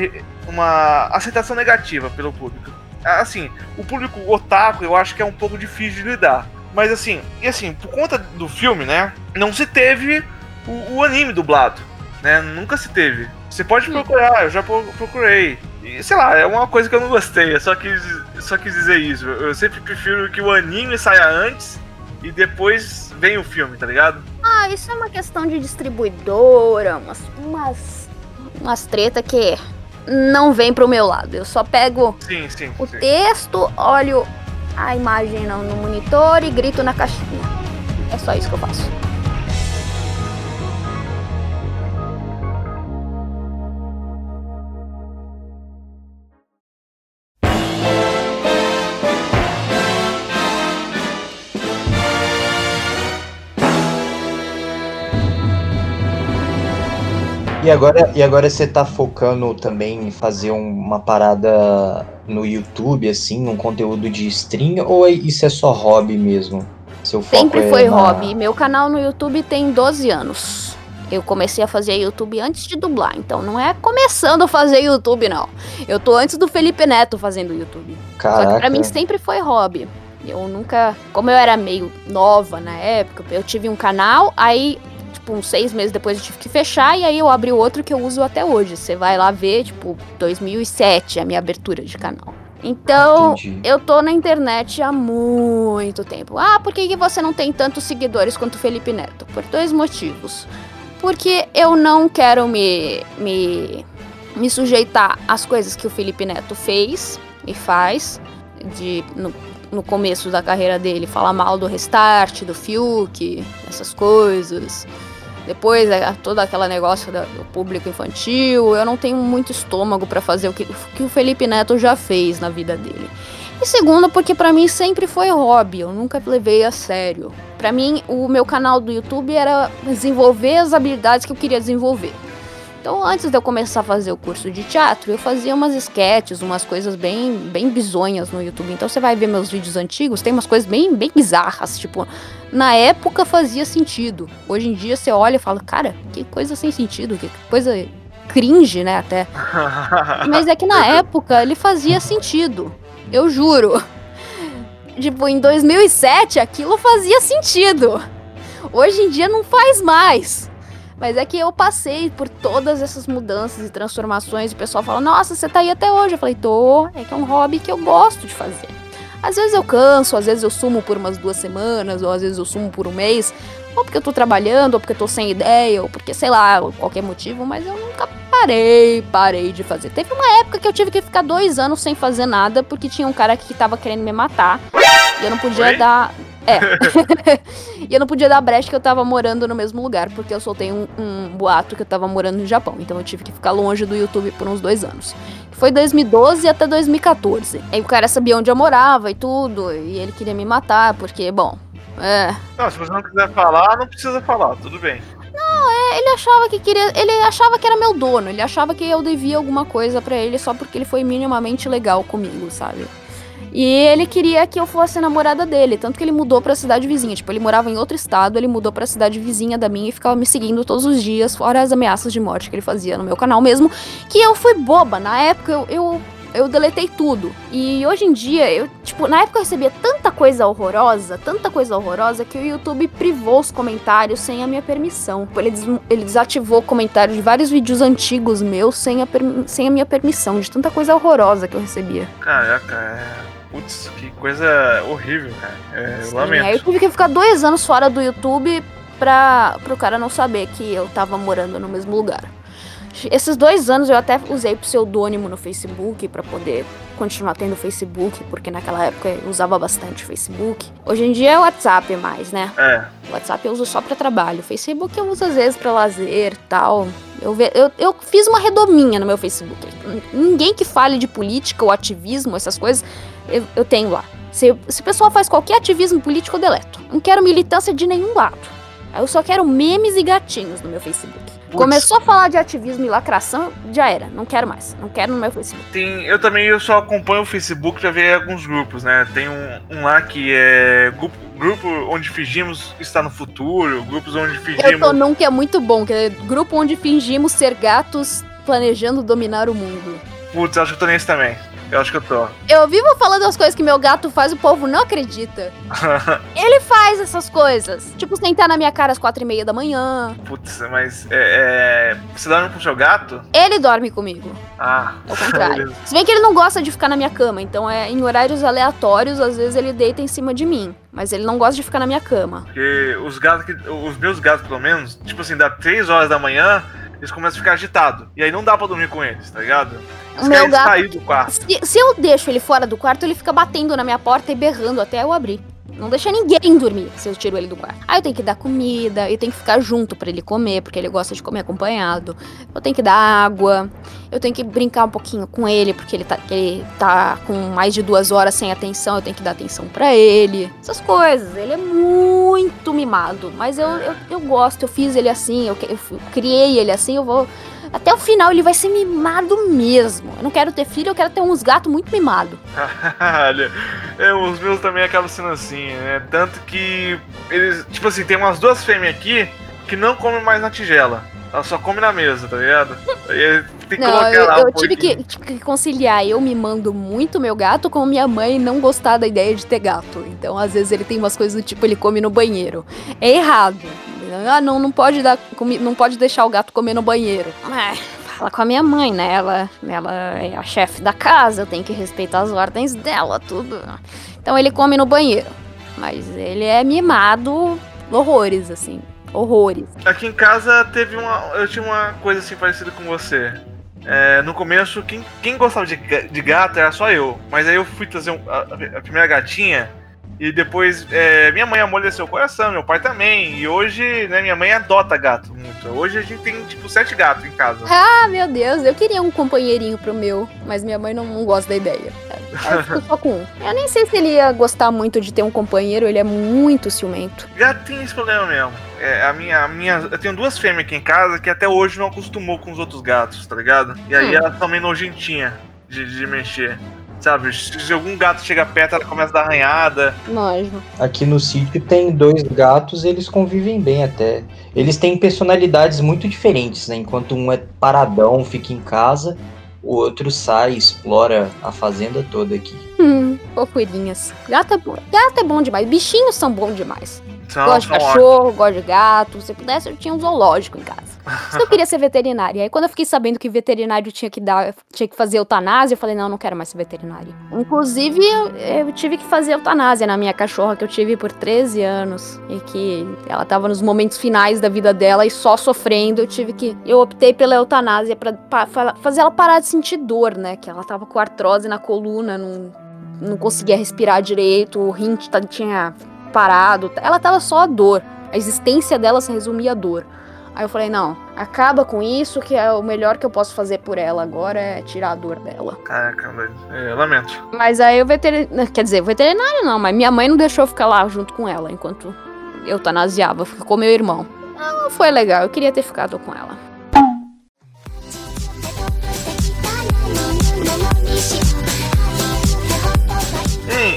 uma aceitação negativa pelo público. Assim, o público otaku eu acho que é um pouco difícil de lidar. Mas assim, e assim, por conta do filme, né? Não se teve o, o anime dublado, né? Nunca se teve. Você pode Hum. procurar, eu já pro- procurei. E sei lá, é uma coisa que eu não gostei, eu só quis, só quis dizer isso. Eu sempre prefiro que o anime saia antes e depois vem o filme, tá ligado? Ah, isso é uma questão de distribuidora, umas, umas, Umas treta que não vem pro meu lado. Eu só pego Sim, sim. o sim. texto, olho a imagem no, no monitor e grito na caixinha. É só isso que eu faço. E agora, e agora você tá focando também em fazer um- uma parada no YouTube, assim, um conteúdo de stream, ou é- isso é só hobby mesmo? Seu Sempre é foi na- hobby. Meu canal no YouTube tem 12 anos. Eu comecei a fazer YouTube antes de dublar, então não é começando a fazer YouTube, não. Eu tô antes do Felipe Neto fazendo YouTube. Só que Caraca, pra mim sempre foi hobby. Eu nunca. Como eu era meio nova na época, eu tive um canal, aí, tipo, uns seis meses depois eu tive que fechar, e aí eu abri outro que eu uso até hoje. Você vai lá ver, tipo, 2007, a minha abertura de canal. Então, entendi. eu tô na internet há muito tempo. Ah, por que, que você não tem tantos seguidores quanto o Felipe Neto? Por dois motivos. Porque eu não quero me, me, me sujeitar às coisas que o Felipe Neto fez e faz. De, no, no começo da carreira dele, falar mal do Restart, do Fiuk, essas coisas. Depois, é, todo aquele negócio do público infantil. Eu não tenho muito estômago pra fazer o que, o que o Felipe Neto já fez na vida dele. E segundo, porque pra mim sempre foi hobby, eu nunca levei a sério. Pra mim, o meu canal do YouTube era desenvolver as habilidades que eu queria desenvolver. Então, antes de eu começar a fazer o curso de teatro, eu fazia umas sketches, umas coisas bem, bem bizonhas no YouTube. Então, você vai ver meus vídeos antigos, tem umas coisas bem, bem bizarras. Tipo, na época fazia sentido. Hoje em dia, você olha e fala, cara, que coisa sem sentido, que coisa cringe, né, até. [LAUGHS] Mas é que na época ele fazia sentido. Eu juro. Tipo, em 2007 aquilo fazia sentido. Hoje em dia não faz mais. Mas é que eu passei por todas essas mudanças e transformações e o pessoal fala: Nossa, você tá aí até hoje. Eu falei: Tô, é que é um hobby que eu gosto de fazer. Às vezes eu canso, às vezes eu sumo por umas duas semanas, ou às vezes eu sumo por um mês, ou porque eu tô trabalhando, ou porque eu tô sem ideia, ou porque sei lá, qualquer motivo, mas eu nunca parei, parei de fazer. Teve uma época que eu tive que ficar dois anos sem fazer nada, porque tinha um cara que tava querendo me matar. E eu não podia dar. É. [LAUGHS] e eu não podia dar brecha que eu tava morando no mesmo lugar, porque eu soltei um, um boato que eu tava morando no Japão. Então eu tive que ficar longe do YouTube por uns dois anos. Foi 2012 até 2014. Aí o cara sabia onde eu morava e tudo, e ele queria me matar, porque, bom. É, Não, se você não quiser falar, não precisa falar, tudo bem. ele achava que queria. Ele achava que era meu dono. Ele achava que eu devia alguma coisa pra ele só porque ele foi minimamente legal comigo, sabe? E ele queria que eu fosse namorada dele, tanto que ele mudou pra cidade vizinha. Tipo, ele morava em outro estado, ele mudou pra cidade vizinha da minha e ficava me seguindo todos os dias, fora as ameaças de morte que ele fazia no meu canal mesmo. Que eu fui boba. Na época eu, eu, eu deletei tudo. E hoje em dia, eu, tipo, na época eu recebia tanta coisa horrorosa, tanta coisa horrorosa, que o YouTube privou os comentários sem a minha permissão. Ele, des ele desativou comentários de vários vídeos antigos meus sem a, sem a minha permissão, de tanta coisa horrorosa que eu recebia. Caraca, é. Putz, que coisa horrível, cara. É, eu Sim, lamento. Aí eu tive que ficar dois anos fora do YouTube pra, pro cara não saber que eu tava morando no mesmo lugar. Esses dois anos eu até usei pseudônimo no Facebook pra poder continuar tendo Facebook, porque naquela época eu usava bastante Facebook. Hoje em dia é WhatsApp mais, né? É. WhatsApp eu uso só pra trabalho. Facebook eu uso às vezes pra lazer tal. Eu, ve- eu, eu fiz uma redominha no meu Facebook. Ninguém que fale de política ou ativismo, essas coisas, eu, eu tenho lá. Se, se o pessoal faz qualquer ativismo político, eu deleto. Não quero militância de nenhum lado. Eu só quero memes e gatinhos no meu Facebook. Começou a falar de ativismo e lacração, já era. Não quero mais. Não quero no meu Facebook. Tem, eu também eu só acompanho o Facebook pra ver alguns grupos, né? Tem um, um lá que é grupo, grupo onde fingimos estar no futuro, grupos onde Eu fingimos. tô num que é muito bom, que é grupo onde fingimos ser gatos planejando dominar o mundo. Putz, acho que eu tô nesse também. Eu acho que eu tô. Eu vivo falando as coisas que meu gato faz, o povo não acredita. [LAUGHS] Ele faz essas coisas. Tipo, sentar na minha cara às quatro e meia da manhã. Putz, mas é, é, Você dorme com o seu gato? Ele dorme comigo. Ah. Ao contrário. Se bem que ele não gosta de ficar na minha cama, então é em horários aleatórios, às vezes ele deita em cima de mim. Mas ele não gosta de ficar na minha cama. Porque os gatos que. Os meus gatos, pelo menos, tipo assim, dá 3 horas da manhã, eles começam a ficar agitados. E aí não dá pra dormir com eles, tá ligado? Eles meu querem gato- sair do quarto. Se, se eu deixo ele fora do quarto, ele fica batendo na minha porta e berrando até eu abrir. Não deixa ninguém dormir se eu tiro ele do quarto. Aí eu tenho que dar comida, eu tenho que ficar junto pra ele comer, porque ele gosta de comer acompanhado. Eu tenho que dar água, eu tenho que brincar um pouquinho com ele, porque ele tá, ele tá com mais de duas horas sem atenção, eu tenho que dar atenção pra ele. Essas coisas. Ele é muito mimado, mas eu, eu, eu gosto, eu fiz ele assim, eu, eu criei ele assim, eu vou. Até o final ele vai ser mimado mesmo. Eu não quero ter filho, eu quero ter uns gatos muito mimados. [LAUGHS] Caralho. É, os meus também acabam sendo assim, né? Tanto que eles, tipo assim, tem umas duas fêmeas aqui que não comem mais na tigela. Ela só come na mesa, tá ligado? Aí tem que Não, colocar eu, lá eu um tive que, tive que conciliar eu mimando muito meu gato com minha mãe não gostar da ideia de ter gato. Então, às vezes, ele tem umas coisas do tipo, ele come no banheiro. É errado. Ah, não, não pode dar, comi- não pode deixar o gato comer no banheiro. É, fala com a minha mãe, né? Ela, ela é a chefe da casa, eu tenho que respeitar as ordens dela, tudo. Então ele come no banheiro. Mas ele é mimado horrores, assim. Horrores. Aqui em casa teve uma. Eu tinha uma coisa assim parecida com você. É, no começo, quem, quem gostava de, de gato era só eu. Mas aí eu fui trazer um- a, a primeira gatinha. E depois é, minha mãe amoleceu o coração, meu pai também. E hoje, né, minha mãe adota gato muito. Hoje a gente tem tipo sete gatos em casa. Ah, meu Deus, eu queria um companheirinho pro meu, mas minha mãe não, não gosta da ideia. Eu [LAUGHS] fico só com um. Eu nem sei se ele ia gostar muito de ter um companheiro, ele é muito ciumento. Gato tem esse problema mesmo. É, a minha, a minha, eu tenho duas fêmeas aqui em casa que até hoje não acostumou com os outros gatos, tá ligado? E aí Hum. elas são meio nojentinhas de, de mexer. Sabe, se algum gato chega perto, ela começa a dar arranhada. Nojo. Aqui no sítio tem dois gatos, eles convivem bem até. Eles têm personalidades muito diferentes, né? Enquanto um é paradão, fica em casa, o outro sai, explora a fazenda toda aqui. Hum, fofurinhas. Gato é bom. Gato é bom demais. Bichinhos são bons demais. São, gosto de cachorro, gosto de gato. Se pudesse, eu tinha um zoológico em casa. Mas eu queria ser veterinária. Aí quando eu fiquei sabendo que veterinário tinha que dar, tinha que fazer eutanásia, eu falei, não, eu não quero mais ser veterinária. Inclusive, eu, eu tive que fazer eutanásia na minha cachorra, que eu tive por 13 anos. E que ela tava nos momentos finais da vida dela e só sofrendo. Eu tive que. Eu optei pela eutanásia pra, pra fa- fazer ela parar de sentir dor, né? Que ela tava com artrose na coluna, não, não conseguia respirar direito, o rim tinha parado. Ela tava só a dor. A existência dela se resumia a dor. Aí eu falei, não, acaba com isso, que é o melhor que eu posso fazer por ela agora é tirar a dor dela. Caraca, velho. É, lamento. Mas aí o veterinário. Quer dizer, o veterinário não, mas minha mãe não deixou eu ficar lá junto com ela enquanto eu eutanasiava, ficou meu irmão. não foi legal. Eu queria ter ficado com ela.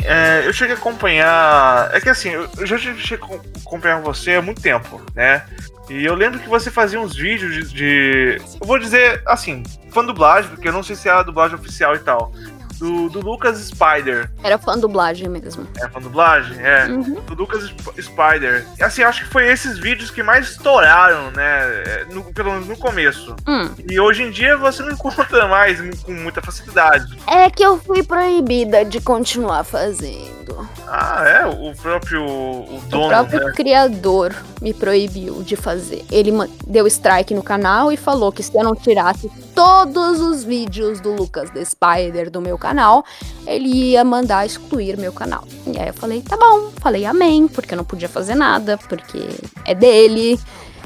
É, eu cheguei a acompanhar. É que assim, eu já cheguei a acompanhar você há muito tempo, né? E eu lembro que você fazia uns vídeos de. de- eu vou dizer assim, fã dublagem, porque eu não sei se é a dublagem oficial e tal. Do, do Lucas Spider. Era fã dublagem mesmo. É fã dublagem? É. Uhum. Do Lucas Sp- Spider. E, Assim, acho que foi esses vídeos que mais estouraram, né? é, no- pelo menos no começo. Hum. E hoje em dia você não encontra mais com muita facilidade. É que eu fui proibida de continuar fazendo. Ah, é? O próprio o O dono, próprio né? criador me proibiu de fazer. Ele deu strike no canal e falou que se eu não tirasse todos os vídeos do Lucas The Spider do meu canal, ele ia mandar excluir meu canal. E aí eu falei, tá bom, falei amém, porque eu não podia fazer nada, porque é dele.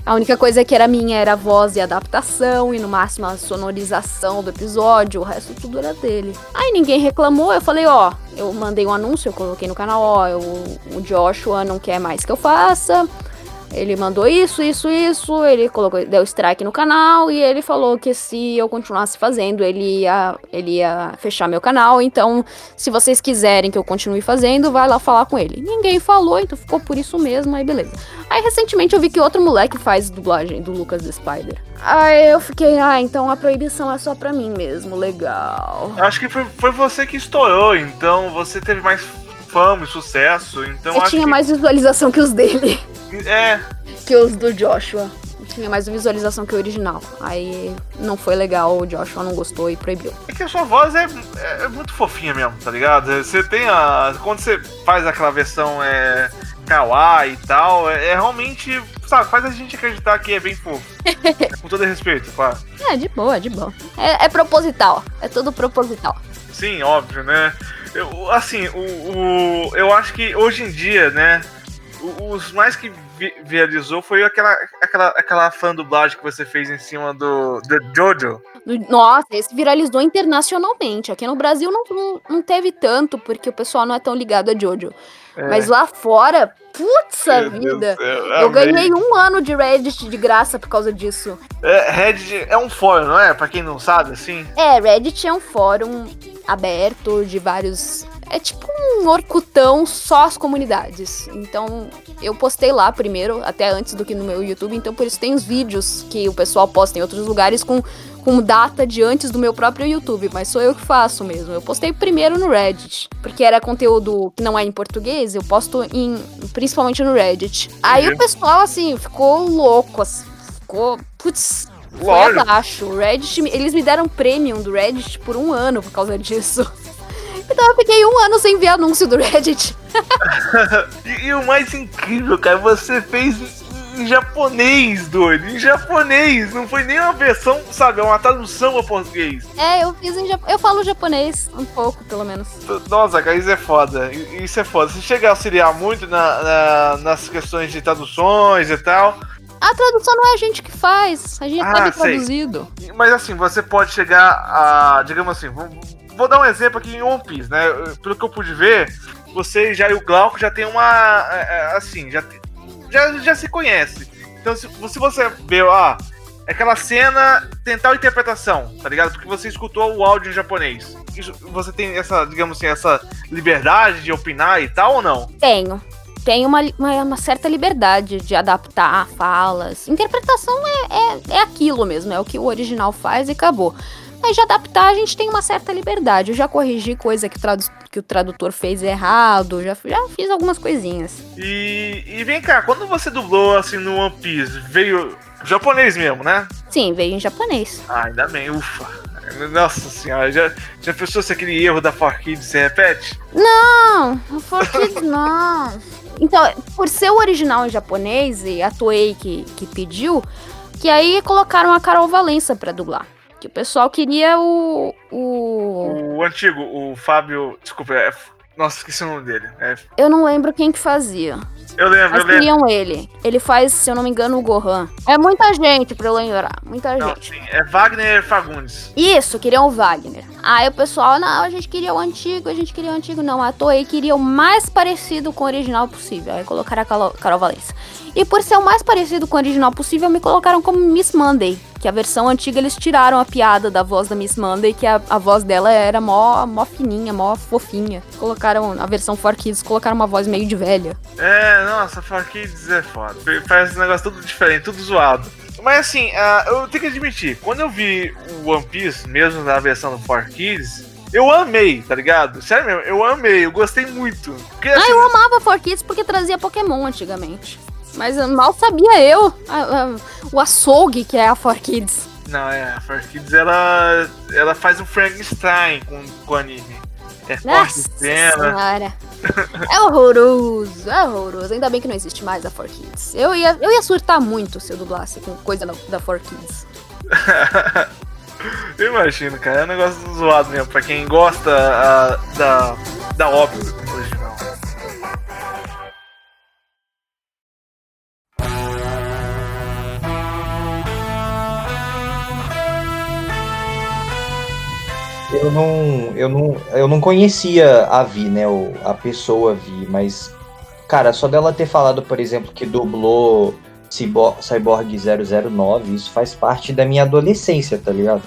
A única coisa que era minha era a voz e a adaptação, e no máximo a sonorização do episódio, o resto tudo era dele. Aí ninguém reclamou, eu falei, ó, eu mandei um anúncio, eu coloquei no canal, ó, eu- o Joshua não quer mais que eu faça. Ele mandou isso, isso, isso, ele colocou, deu strike no canal e ele falou que se eu continuasse fazendo, ele ia, ele ia fechar meu canal. Então, se vocês quiserem que eu continue fazendo, vai lá falar com ele. Ninguém falou, então ficou por isso mesmo, aí beleza. Aí recentemente eu vi que outro moleque faz dublagem do Lucas the Spider. Aí eu fiquei, ah, então a proibição é só pra mim mesmo, legal. Acho que foi, foi você que estourou, então você teve mais fama e sucesso, então eu acho tinha que, mais visualização que os dele, É, que os do Joshua. Tinha mais visualização que o original. Aí não foi legal, o Joshua não gostou e proibiu. é que a sua voz é, é muito fofinha mesmo, tá ligado? Você tem a. Quando você faz aquela versão é, kawaii e tal, é, é realmente. Sabe, faz a gente acreditar que é bem fofo. [LAUGHS] Com todo respeito, claro. É, de boa, de boa. É, é proposital. É tudo proposital. Sim, óbvio, né? Eu, assim, o, o- eu acho que hoje em dia, né? Os mais que vi- viralizou foi aquela, aquela, aquela fã dublagem que você fez em cima do, do Jojo. Nossa, esse viralizou internacionalmente. Aqui no Brasil não, não, não teve tanto, porque o pessoal não é tão ligado a Jojo. Mas lá fora, putz a Meu vida. céu, Eu amei. ganhei um ano de Reddit de graça por causa disso. É, Reddit é um fórum, não é? Pra quem não sabe, assim. É, Reddit é um fórum aberto de vários. É tipo um orcutão só as comunidades. Então, eu postei lá primeiro, até antes do que no meu YouTube. Então, por isso tem os vídeos que o pessoal posta em outros lugares com, com data de antes do meu próprio YouTube. Mas sou eu que faço mesmo. Eu postei primeiro no Reddit. Porque era conteúdo que não é em português, eu posto em, principalmente no Reddit. Aí o pessoal, assim, ficou louco. assim, Ficou. Putz, foi abaixo. O Reddit, eles me deram premium do Reddit por um ano por causa disso. Então eu fiquei um ano sem ver anúncio do Reddit. [LAUGHS] E, e o mais incrível, cara, você fez em japonês, doido. Em japonês. Não foi nem uma versão, sabe? É uma tradução ao português. É, eu fiz em japonês. Eu falo japonês, um pouco, pelo menos. Nossa, cara, isso é foda. Isso é foda. Você chega a auxiliar muito na- na- nas questões de traduções e tal. A tradução não é a gente que faz, a gente Ah, sabe sei. traduzido. Mas assim, você pode chegar a. Digamos assim, vou, dar um exemplo aqui em One Piece, né? Pelo que eu pude ver, você já e o Glauco já tem uma. é, é, Assim, já, já, já se conhece. Então, se, se você vê, ah, aquela cena tem tal interpretação, tá ligado? Porque você escutou o áudio em japonês. Isso, você tem essa, digamos assim, essa liberdade de opinar e tal ou não? Tenho. Tenho uma, uma, uma certa liberdade de adaptar falas. Interpretação é, é, é aquilo mesmo, é o que o original faz e acabou. Mas de adaptar a gente tem uma certa liberdade. Eu já corrigi coisa que, o tradu- que o tradutor fez errado, já, já fiz algumas coisinhas. E, e vem cá, quando você dublou assim no One Piece, veio japonês mesmo, né? Sim, veio em japonês. Ah, ainda bem, ufa. Nossa senhora, já, já pensou se aquele erro da 4Kids se repete? Não, Kids, [LAUGHS] não. Então, por ser o original em japonês, e a Toei que, que pediu, que aí colocaram a Carol Valença pra dublar. Que o pessoal queria o. o... O antigo, o Fábio. Desculpa, é, nossa, esqueci o nome dele. É, Eu não lembro quem que fazia. Eu lembro, Mas eu lembro. queriam ele. Ele faz, se eu não me engano, o Gohan. É muita gente pra eu lembrar. Muita Não, gente. sim, é Wagner Fagundes. Isso, queriam o Wagner. Aí o pessoal, não, a gente queria o antigo, a gente queria o antigo. Não, a Toei queria o mais parecido com o original possível. Aí colocaram a Carol, Carol Valença. E por ser o mais parecido com o original possível, me colocaram como Miss Monday. Que a versão antiga eles tiraram a piada da voz da Miss Monday, que a, a voz dela era mó, mó fininha, mó fofinha. Colocaram a versão For Kids, colocaram uma voz meio de velha. É, nossa, For Kids é foda. Faz esse negócio tudo diferente, tudo zoado. Mas assim, ah, eu tenho que admitir, quando eu vi o One Piece, mesmo na versão do For Kids, eu amei, tá ligado? Sério mesmo, eu amei, eu gostei muito. Porque, Ah, assim, eu amava For Kids porque trazia Pokémon antigamente. Mas eu mal sabia eu a- a- o açougue que é a For Kids. Não, é, a For Kids ela, ela faz um Frankenstein com, com o anime. É forte Nossa cena. senhora. É horroroso, é horroroso. Ainda bem que não existe mais a For Kids. Eu ia, eu ia surtar muito se eu dublasse com coisa da, da For Kids. Eu [LAUGHS] imagino, cara, é um negócio zoado mesmo, pra quem gosta ah, da, da obra original. Eu não, eu não, eu não conhecia a Vi, né, o, a pessoa Vi, mas cara, só dela ter falado, por exemplo, que dublou Cybo- Cyborg 009, isso faz parte da minha adolescência, tá ligado?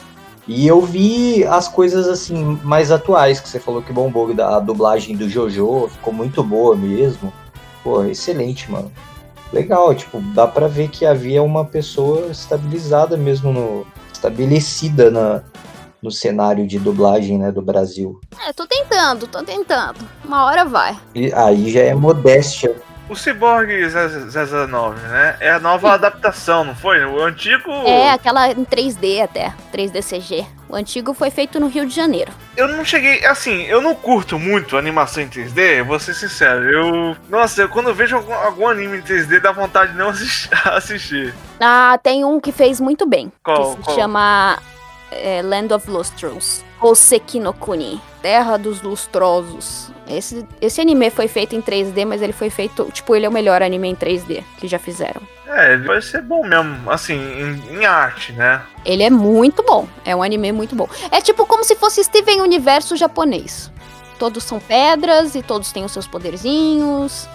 E eu vi as coisas assim mais atuais que você falou que bombou da dublagem do JoJo, ficou muito boa mesmo. Pô, excelente, mano. Legal, tipo, dá pra ver que a Vi é uma pessoa estabilizada mesmo no estabelecida na no cenário de dublagem, né, do Brasil. É, tô tentando, tô tentando. Uma hora vai. E aí já é modéstia. O Cyborg 009, né? É a nova [LAUGHS] adaptação, não foi? O antigo. É, aquela em 3D até, 3D CG. O antigo foi feito no Rio de Janeiro. Eu não cheguei. Assim, eu não curto muito animação em 3D, vou ser sincero. Eu. Nossa, eu, quando eu vejo algum, algum anime em 3D, dá vontade de não assistir. [LAUGHS] assistir. Ah, tem um que fez muito bem. Qual? que se Qual? chama é, Land of Lustrous. Hoseki no Kuni. Terra dos Lustrosos. Esse, esse anime foi feito em 3D, mas ele foi feito. Tipo, ele é o melhor anime em 3D que já fizeram. É, ele vai ser bom mesmo, assim, em, em arte, né? Ele é muito bom. É um anime muito bom. É tipo como se fosse Steven Universo japonês. Todos são pedras e todos têm os seus poderzinhos.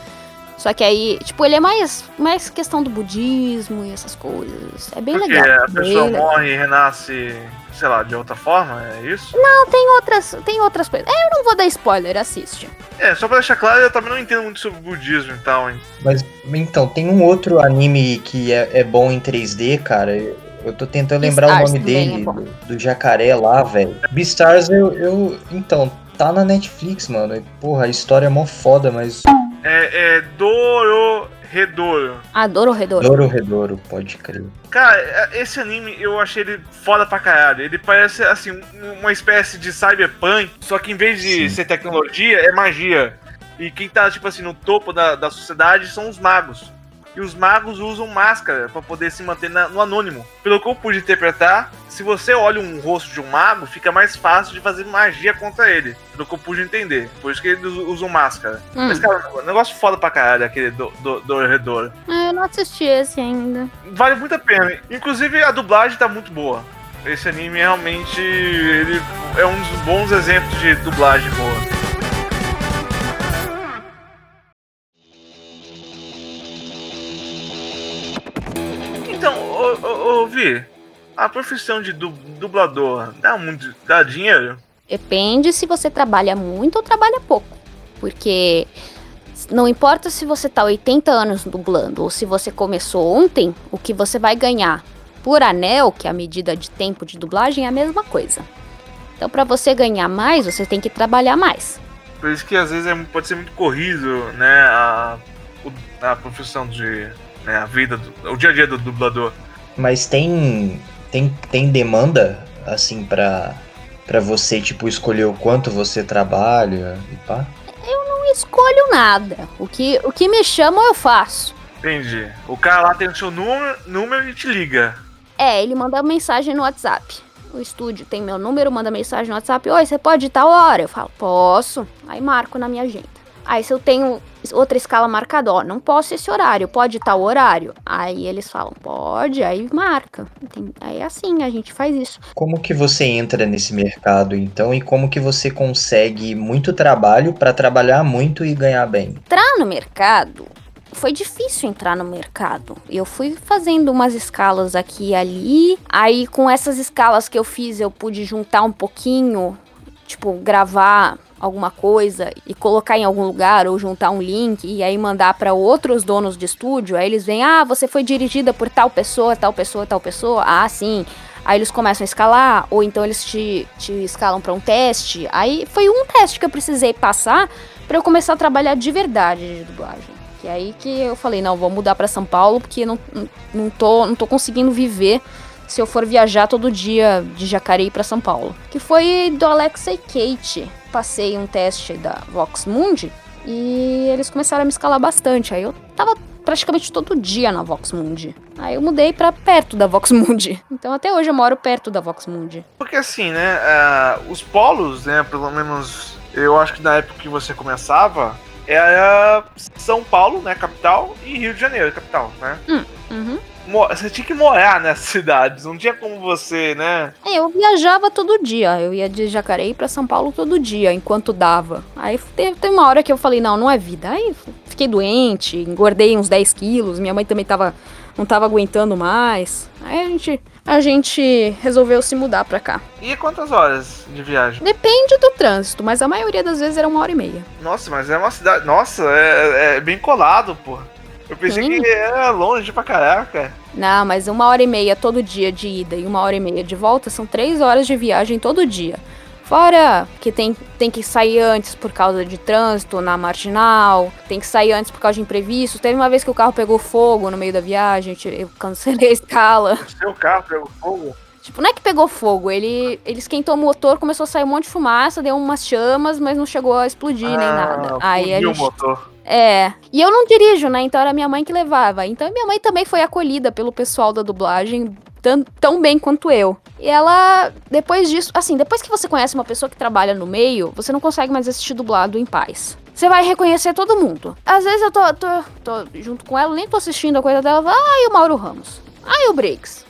Só que aí, tipo, ele é mais, mais questão do budismo e essas coisas. É bem Porque legal. a pessoa legal. morre e renasce, sei lá, de outra forma, é isso? Tem outras, tem outras coisas. É, eu não vou dar spoiler, assiste. É, só pra deixar claro, eu também não entendo muito sobre budismo e tal, hein? Mas então, tem um outro anime que é, é bom em 3D, cara. Eu, tô tentando lembrar Beastars o nome também dele, é do, do jacaré lá, velho. Beastars, eu, eu. Então, tá na Netflix, mano. E, porra, a história é mó foda, mas. É, é Doro Redouro. Adoro o Redor. Doro Redouro, pode crer. Cara, é- esse anime eu achei ele foda pra caralho. Ele parece, assim, um- uma espécie de cyberpunk, só que em vez de Sim. ser tecnologia, é magia. E quem tá, tipo assim, no topo da, da sociedade são os magos. E os magos usam máscara pra poder se manter na- no anônimo. Pelo que eu pude interpretar, se você olha um rosto de um mago, fica mais fácil de fazer magia contra ele. Pelo que eu pude entender. Por isso que eles usam máscara. Hum. Mas, cara, negócio foda pra caralho, aquele do, do, do Redor. É, eu não assisti esse ainda. Vale muito a pena. Inclusive a dublagem tá muito boa. Esse anime realmente ele é um dos bons exemplos de dublagem boa. Ô, ô, ô Vi, a profissão de du- dublador dá muito. dá dinheiro? Depende se você trabalha muito ou trabalha pouco. Porque não importa se você tá 80 anos dublando ou se você começou ontem, o que você vai ganhar por anel, que é a medida de tempo de dublagem, é a mesma coisa. Então, para você ganhar mais, você tem que trabalhar mais. Por isso que às vezes é, pode ser muito corrido, né? A, a profissão de. Né, a vida, do- o dia a dia do dublador. Mas tem. Tem, tem demanda, assim, pra, pra você, tipo, escolher o quanto você trabalha e pá? Não escolho nada. O que, o que me chamam, eu faço. Entendi. O cara lá tem o seu número, número e te liga. É, ele manda mensagem no WhatsApp. O estúdio tem meu número, manda mensagem no WhatsApp. Oi, você pode ir tal hora? Eu falo, posso. Aí marco na minha agenda. Aí se eu tenho outra escala marcada, ó, não posso esse horário, pode tal horário. Aí eles falam, pode, aí marca. Aí é assim, a gente faz isso. Como que você entra nesse mercado, então, e como que você consegue muito trabalho pra trabalhar muito e ganhar bem? Entrar no mercado, foi difícil entrar no mercado. Eu fui fazendo umas escalas aqui e ali. Aí com essas escalas que eu fiz, eu pude juntar um pouquinho, tipo, gravar alguma coisa e colocar em algum lugar ou juntar um link e aí mandar para outros donos de estúdio. Aí eles vêm: "Ah, você foi dirigida por tal pessoa, tal pessoa, tal pessoa". Ah, sim. Aí eles começam a escalar, ou então eles te, te escalam para um teste. Aí foi um teste que eu precisei passar para eu começar a trabalhar de verdade de dublagem. Que é aí que eu falei, não, vou mudar para São Paulo, porque não, não- tô, não tô conseguindo viver se eu for viajar todo dia de Jacareí para São Paulo. Que foi do Alexa e Kate. Passei um teste da Vox Mundi e eles começaram a me escalar bastante. Aí eu tava praticamente todo dia na Vox Mundi. Aí eu mudei pra perto da Vox Mundi. Então até hoje eu moro perto da Vox Mundi. Porque assim, né? ah, os polos, né? Pelo menos eu acho que na época que você começava, era São Paulo, né? Capital, e Rio de Janeiro, capital, né? Uhum. Mo- Você tinha que morar nessas [LAUGHS] cidades, não tinha como você, né? É, Eu viajava todo dia. Eu ia de Jacareí pra São Paulo todo dia, enquanto dava. Aí teve, teve uma hora que eu falei, não, não é vida. Aí fiquei doente, engordei uns 10 quilos. Minha mãe também tava, não tava aguentando mais. Aí a gente, a gente resolveu se mudar pra cá. E quantas horas de viagem? Depende do trânsito, mas a maioria das vezes era uma hora e meia. Nossa, mas é uma cidade. Nossa, é, é bem colado, pô. Eu pensei Sim. que era longe pra caraca. Não, mas uma hora e meia todo dia de ida e uma hora e meia de volta são três horas de viagem todo dia. Fora que tem, tem que sair antes por causa de trânsito na marginal, tem que sair antes por causa de imprevistos. Teve uma vez que o carro pegou fogo no meio da viagem, eu cancelei a escala. Seu carro pegou fogo. Tipo, não é que pegou fogo, ele, ele esquentou o motor, começou a sair um monte de fumaça, deu umas chamas, mas não chegou a explodir nem nada. Aí a gente o motor. é. E eu não dirijo, né? Então era minha mãe que levava. Então minha mãe também foi acolhida pelo pessoal da dublagem tão, tão bem quanto eu. E ela, depois disso, assim, depois que você conhece uma pessoa que trabalha no meio, você não consegue mais assistir dublado em paz. Você vai reconhecer todo mundo. Às vezes eu tô, tô, tô junto com ela, nem tô assistindo a coisa dela. fala, Ai, o Mauro Ramos. Ai, o Briggs.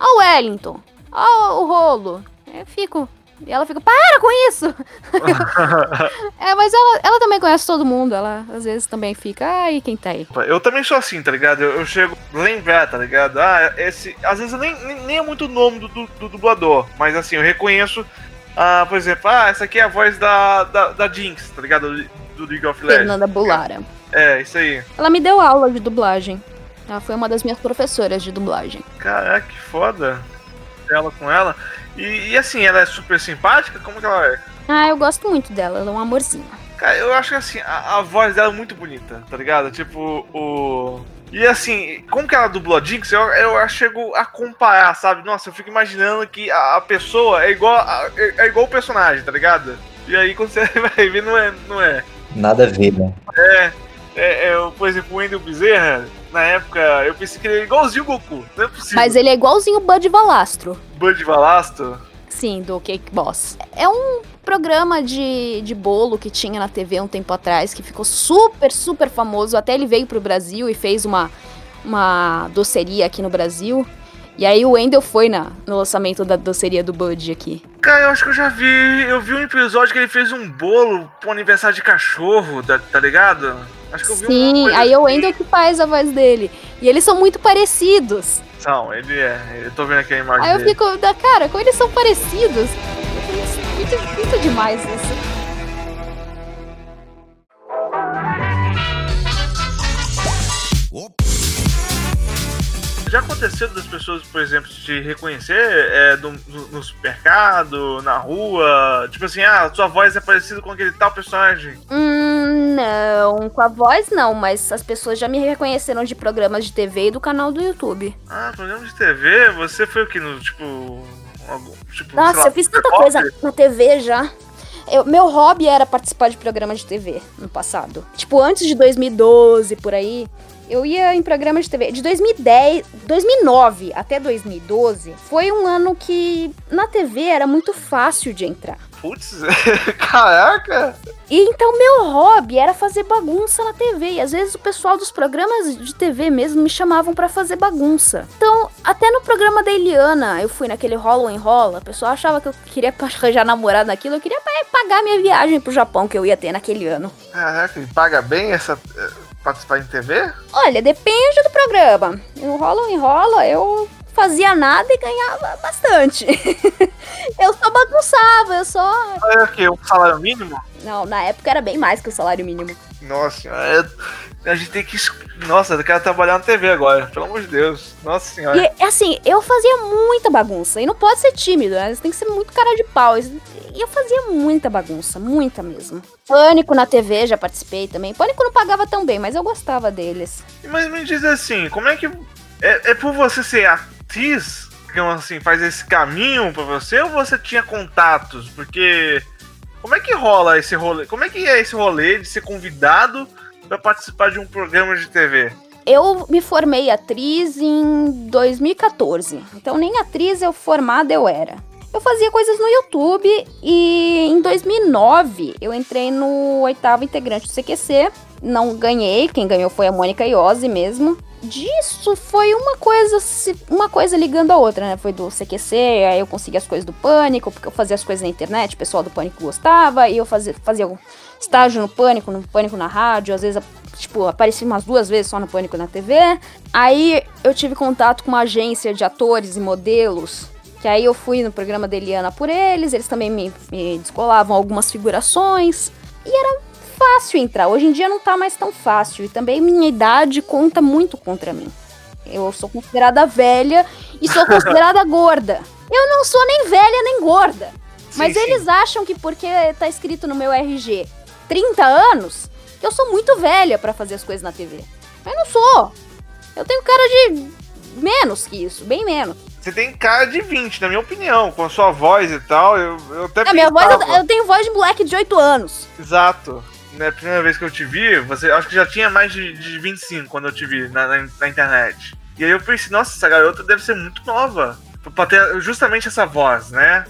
Ó o Wellington. Ó o Rolo. Eu fico. E ela fica, para com isso! [LAUGHS] É, mas ela, ela também conhece todo mundo. Ela às vezes também fica, ai, quem tá aí? Eu também sou assim, tá ligado? Eu, eu chego a lembrar, tá ligado? Ah, esse. Às vezes nem, nem, nem é muito o nome do, do, do dublador, mas assim, eu reconheço, ah, por exemplo, ah, essa aqui é a voz da, da, da Jinx, tá ligado? Do, do League of Legends. Fernanda Bulara. É, isso aí. Ela me deu aula de dublagem. Ela foi uma das minhas professoras de dublagem. Caraca, que foda. Ela com ela. E, e assim, ela é super simpática? Como que ela é? Ah, eu gosto muito dela, ela é um amorzinho. Cara, eu acho que assim, a, a voz dela é muito bonita, tá ligado? Tipo, o. E assim, como que ela dublou a Jinx, eu, eu chego a comparar, sabe? Nossa, eu fico imaginando que a, a pessoa é igual, a- é, é igual o personagem, tá ligado? E aí quando você [LAUGHS] vai ver, não é. Não é. Nada a ver, né? É, é, é, por exemplo, o Wendel Bezerra, na época, eu pensei que ele era igualzinho o Goku. Não é possível. Mas ele é igualzinho o Bud Valastro. Bud Valasto. Sim, do Cake Boss. É um programa de, de bolo que tinha na TV um tempo atrás, que ficou super, super famoso. Até ele veio pro Brasil e fez uma, uma doceria aqui no Brasil. E aí o Wendel foi na, no lançamento da doceria do Bud aqui. Cara, eu acho que eu já vi. Eu vi um episódio que ele fez um bolo pro aniversário de cachorro, tá, tá ligado? Acho que eu vi Sim, aí é o assim. Wendel que faz a voz dele. E eles são muito parecidos. Não, ele é. Eu tô vendo aqui a imagem Aí eu dele. fico, da cara, como eles são parecidos. Muito, muito demais isso. Já aconteceu das pessoas, por exemplo, te reconhecer é, no, no supermercado, na rua? Tipo assim, ah, sua voz é parecida com aquele tal personagem. Hum, não, com a voz não, mas as pessoas já me reconheceram de programas de TV e do canal do YouTube. Ah, programa de TV? Você foi o que? No, tipo. algum- tipo Nossa, lá, eu fiz tanta coisa na TV já. Eu- meu hobby era participar de programas de TV no passado. Tipo, antes de 2012, por aí, eu ia em programas de TV. De 2010, 2009 até 2012, foi um ano que na TV era muito fácil de entrar. Putz, [LAUGHS] caraca! E então meu hobby era fazer bagunça na TV. E às vezes o pessoal dos programas de TV mesmo me chamavam pra fazer bagunça. Então, até no programa da Eliana, eu fui naquele rola ou enrola. O pessoal achava que eu queria [LAUGHS] arranjar namorado naquilo. Eu queria pa- pagar minha viagem pro Japão que eu ia ter naquele ano. Caraca, e paga bem essa. eh, participar em TV? Olha, depende do programa. No rola ou enrola, eu fazia nada e ganhava bastante. [LAUGHS] eu só bagunçava, eu só. Olha aqui, um salário mínimo? Não, na época era bem mais que o salário mínimo. Nossa é- a gente tem que. Nossa, eu quero trabalhar na TV agora, pelo amor de Deus. Nossa senhora. E assim, eu fazia muita bagunça. E não pode ser tímido, né? Você tem que ser muito cara de pau. E eu fazia muita bagunça, muita mesmo. Pânico na TV, já participei também. Pânico não pagava tão bem, mas eu gostava deles. Mas me diz assim, como é que. É, é por você ser atriz que assim, faz esse caminho pra você ou você tinha contatos? Porque. Como é que rola esse rolê? Como é que é esse rolê de ser convidado pra participar de um programa de TV? Eu me formei atriz em 2014. Então nem atriz eu formada eu era. Eu fazia coisas no YouTube e em 2009 eu entrei no oitavo integrante do CQC. Não ganhei, quem ganhou foi a Mônica Iose mesmo. Disso foi uma coisa, uma coisa ligando a outra, né? Foi do CQC, aí eu consegui as coisas do Pânico, porque eu fazia as coisas na internet, o pessoal do Pânico gostava, e eu fazia, fazia um estágio no Pânico, no Pânico na rádio, às vezes, tipo, apareci umas duas vezes só no Pânico na TV. Aí eu tive contato com uma agência de atores e modelos, que aí eu fui no programa da Eliana por eles, eles também me, me descolavam algumas figurações, e era fácil entrar. Hoje em dia não tá mais tão fácil, e também minha idade conta muito contra mim. Eu sou considerada velha e sou [LAUGHS] considerada gorda. Eu não sou nem velha nem gorda. Mas Sim, eles acham que porque tá escrito no meu RG 30 anos, que eu sou muito velha pra fazer as coisas na TV. Mas não sou. Eu tenho cara de menos que isso, bem menos. Você tem cara de 20, na minha opinião, com a sua voz e tal. Eu, eu até A minha voz, eu, eu tenho voz de moleque de 8 anos. Exato. Na primeira vez que eu te vi, você acho que já tinha mais de, de 25 quando eu te vi na, na, na internet. E aí eu pensei, nossa, essa garota deve ser muito nova. Pra ter justamente essa voz, né?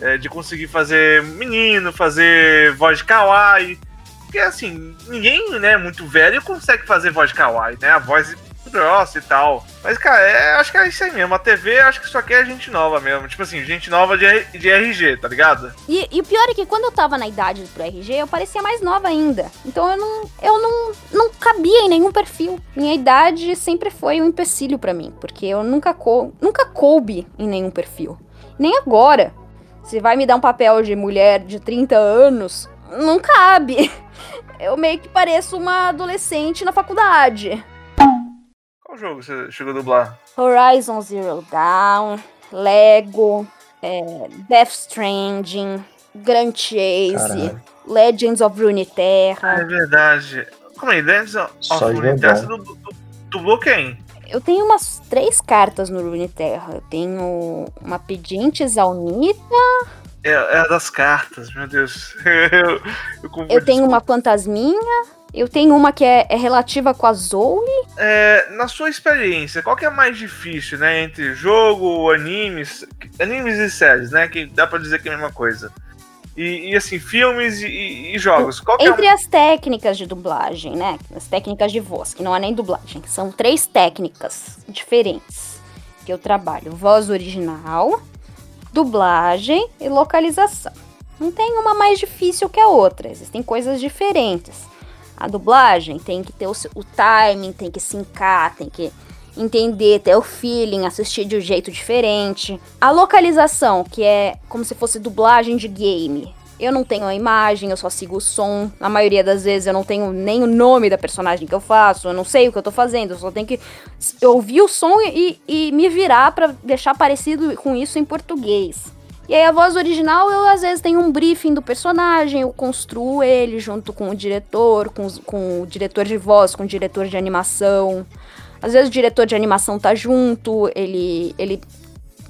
É, de conseguir fazer menino, fazer voz de kawaii. Porque assim, ninguém, né, muito velho consegue fazer voz de kawaii, né? A voz grossa e tal. Mas, cara, é, acho que é isso aí mesmo. A TV, acho que só quer gente nova mesmo. Tipo assim, gente nova de, de RG, tá ligado? E, e o pior é que quando eu tava na idade pro RG, eu parecia mais nova ainda. Então eu não, eu não, não cabia em nenhum perfil. Minha idade sempre foi um empecilho pra mim, porque eu nunca, cou nunca coube em nenhum perfil. Nem agora. Se vai me dar um papel de mulher de 30 anos, não cabe. [LAUGHS] Eu meio que pareço uma adolescente na faculdade. Qual jogo você chegou a dublar? Horizon Zero Dawn, Lego, é, Death Stranding, Grand Chase, Caralho. Legends of É Runeterra. verdade. Como é? Legends of Só Runeterra, você du- du- dublou quem? Eu tenho umas três cartas no Runeterra. Eu tenho uma pedinte Zaunita, É, é a das cartas, meu Deus. [LAUGHS] eu, eu, eu tenho uma fantasminha, eu tenho uma que é, é relativa com a Zoe. É, na sua experiência, qual que é mais difícil, né? Entre jogo, animes, animes e séries, né? Que dá pra dizer que é a mesma coisa. E, e, assim, filmes e, e- jogos. Qual é Entre o... as técnicas de dublagem, né? As técnicas de voz, que não é nem dublagem, são três técnicas diferentes que eu trabalho: voz original, dublagem e localização. Não tem uma mais difícil que a outra, existem coisas diferentes. A dublagem tem que ter o, o timing, tem que sincar, tem que entender, ter o feeling, assistir de um jeito diferente. A localização, que é como se fosse dublagem de game. Eu não tenho a imagem, eu só sigo o som. Na maioria das vezes eu não tenho nem o nome da personagem que eu faço, eu não sei o que eu tô fazendo, eu só tenho que ouvir o som e, e me virar pra deixar parecido com isso em português. E aí a voz original, eu às vezes tenho um briefing do personagem, eu construo ele junto com o diretor, com, os- com o diretor de voz, com o diretor de animação. Às vezes o diretor de animação tá junto, ele. ele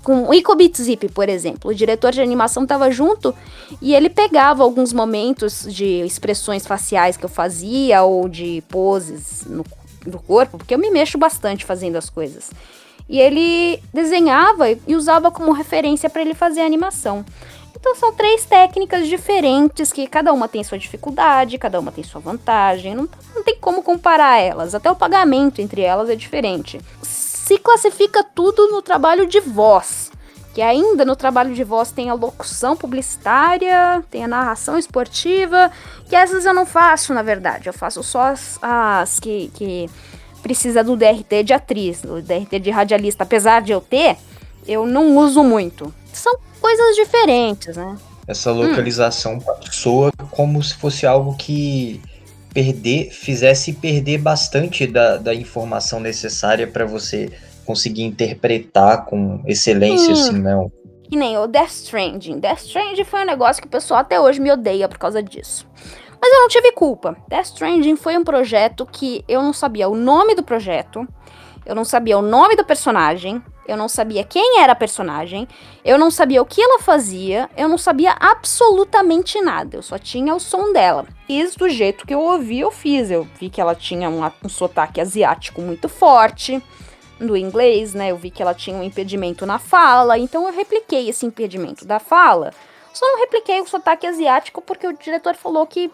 com o Ico Beat Zip, por exemplo, o diretor de animação tava junto e ele pegava alguns momentos de expressões faciais que eu fazia ou de poses no, no corpo, porque eu me mexo bastante fazendo as coisas. E ele desenhava e usava como referência para ele fazer a animação. Então são três técnicas diferentes que cada uma tem sua dificuldade, cada uma tem sua vantagem. Não, não tem como comparar elas. Até o pagamento entre elas é diferente. Se classifica tudo no trabalho de voz. Que ainda no trabalho de voz tem a locução publicitária, tem a narração esportiva, que essas eu não faço, na verdade. Eu faço só as, as que, que precisa do DRT de atriz, do DRT de radialista. Apesar de eu ter, eu não uso muito. São coisas diferentes, né? Essa localização soa como se fosse algo que perder, fizesse perder bastante da, da informação necessária para você conseguir interpretar com excelência, Hum. assim, né? Que nem o Death Stranding. Death Stranding foi um negócio que o pessoal até hoje me odeia por causa disso. Mas eu não tive culpa. Death Stranding foi um projeto que eu não sabia o nome do projeto, eu não sabia o nome do personagem, eu não sabia quem era a personagem, eu não sabia o que ela fazia, eu não sabia absolutamente nada. Eu só tinha o som dela. Fiz do jeito que eu ouvi, eu fiz. Eu vi que ela tinha um, um sotaque asiático muito forte do inglês, né? Eu vi que ela tinha um impedimento na fala, então eu repliquei esse impedimento da fala. Só não repliquei o sotaque asiático porque o diretor falou que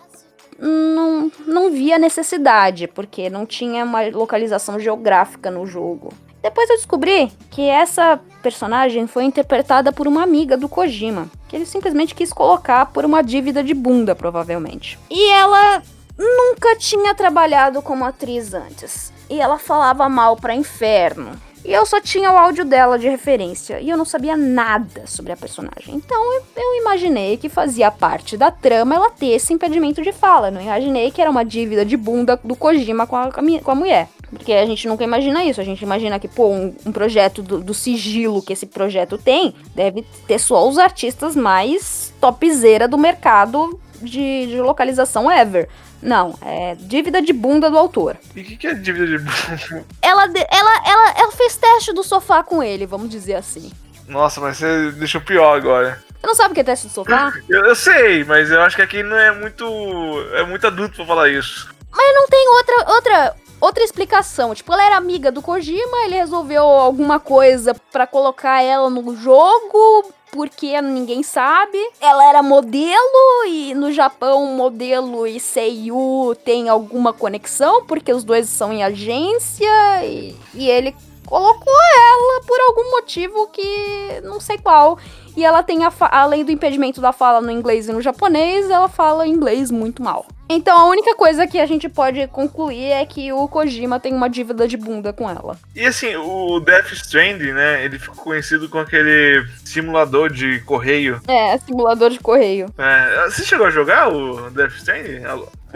não, não via necessidade, porque não tinha uma localização geográfica no jogo. Depois eu descobri que essa personagem foi interpretada por uma amiga do Kojima, que ele simplesmente quis colocar por uma dívida de bunda, provavelmente. E ela nunca tinha trabalhado como atriz antes. E ela falava mal pra inferno. E eu só tinha o áudio dela de referência. E eu não sabia nada sobre a personagem. Então eu, eu imaginei que fazia parte da trama ela ter esse impedimento de fala. Não imaginei que era uma dívida de bunda do Kojima com a, com a mulher. Porque a gente nunca imagina isso. A gente imagina que, pô, um, um projeto do, do sigilo que esse projeto tem deve ter só os artistas mais topzera do mercado de, de localização ever. Não, é dívida de bunda do autor. E o que, que é dívida de bunda? Ela, ela, ela, ela fez teste do sofá com ele, vamos dizer assim. Nossa, mas você deixou pior agora. Você não sabe o que é teste do sofá? [LAUGHS] Eu, eu sei, mas eu acho que aqui não é muito. É muito adulto pra falar isso. Não tem outra, outra, outra explicação. Tipo, ela era amiga do Kojima, ele resolveu alguma coisa pra colocar ela no jogo, porque ninguém sabe. Ela era modelo e no Japão modelo e Seiyu tem alguma conexão, porque os dois são em agência e, e ele colocou ela por algum motivo que não sei qual. E ela tem, a além do impedimento da fala no inglês e no japonês, ela fala inglês muito mal. Então a única coisa que a gente pode concluir é que o Kojima tem uma dívida de bunda com ela. E assim, o Death Stranding, né? Ele ficou conhecido com aquele simulador de correio. É, simulador de correio. É, você chegou a jogar o Death Stranding?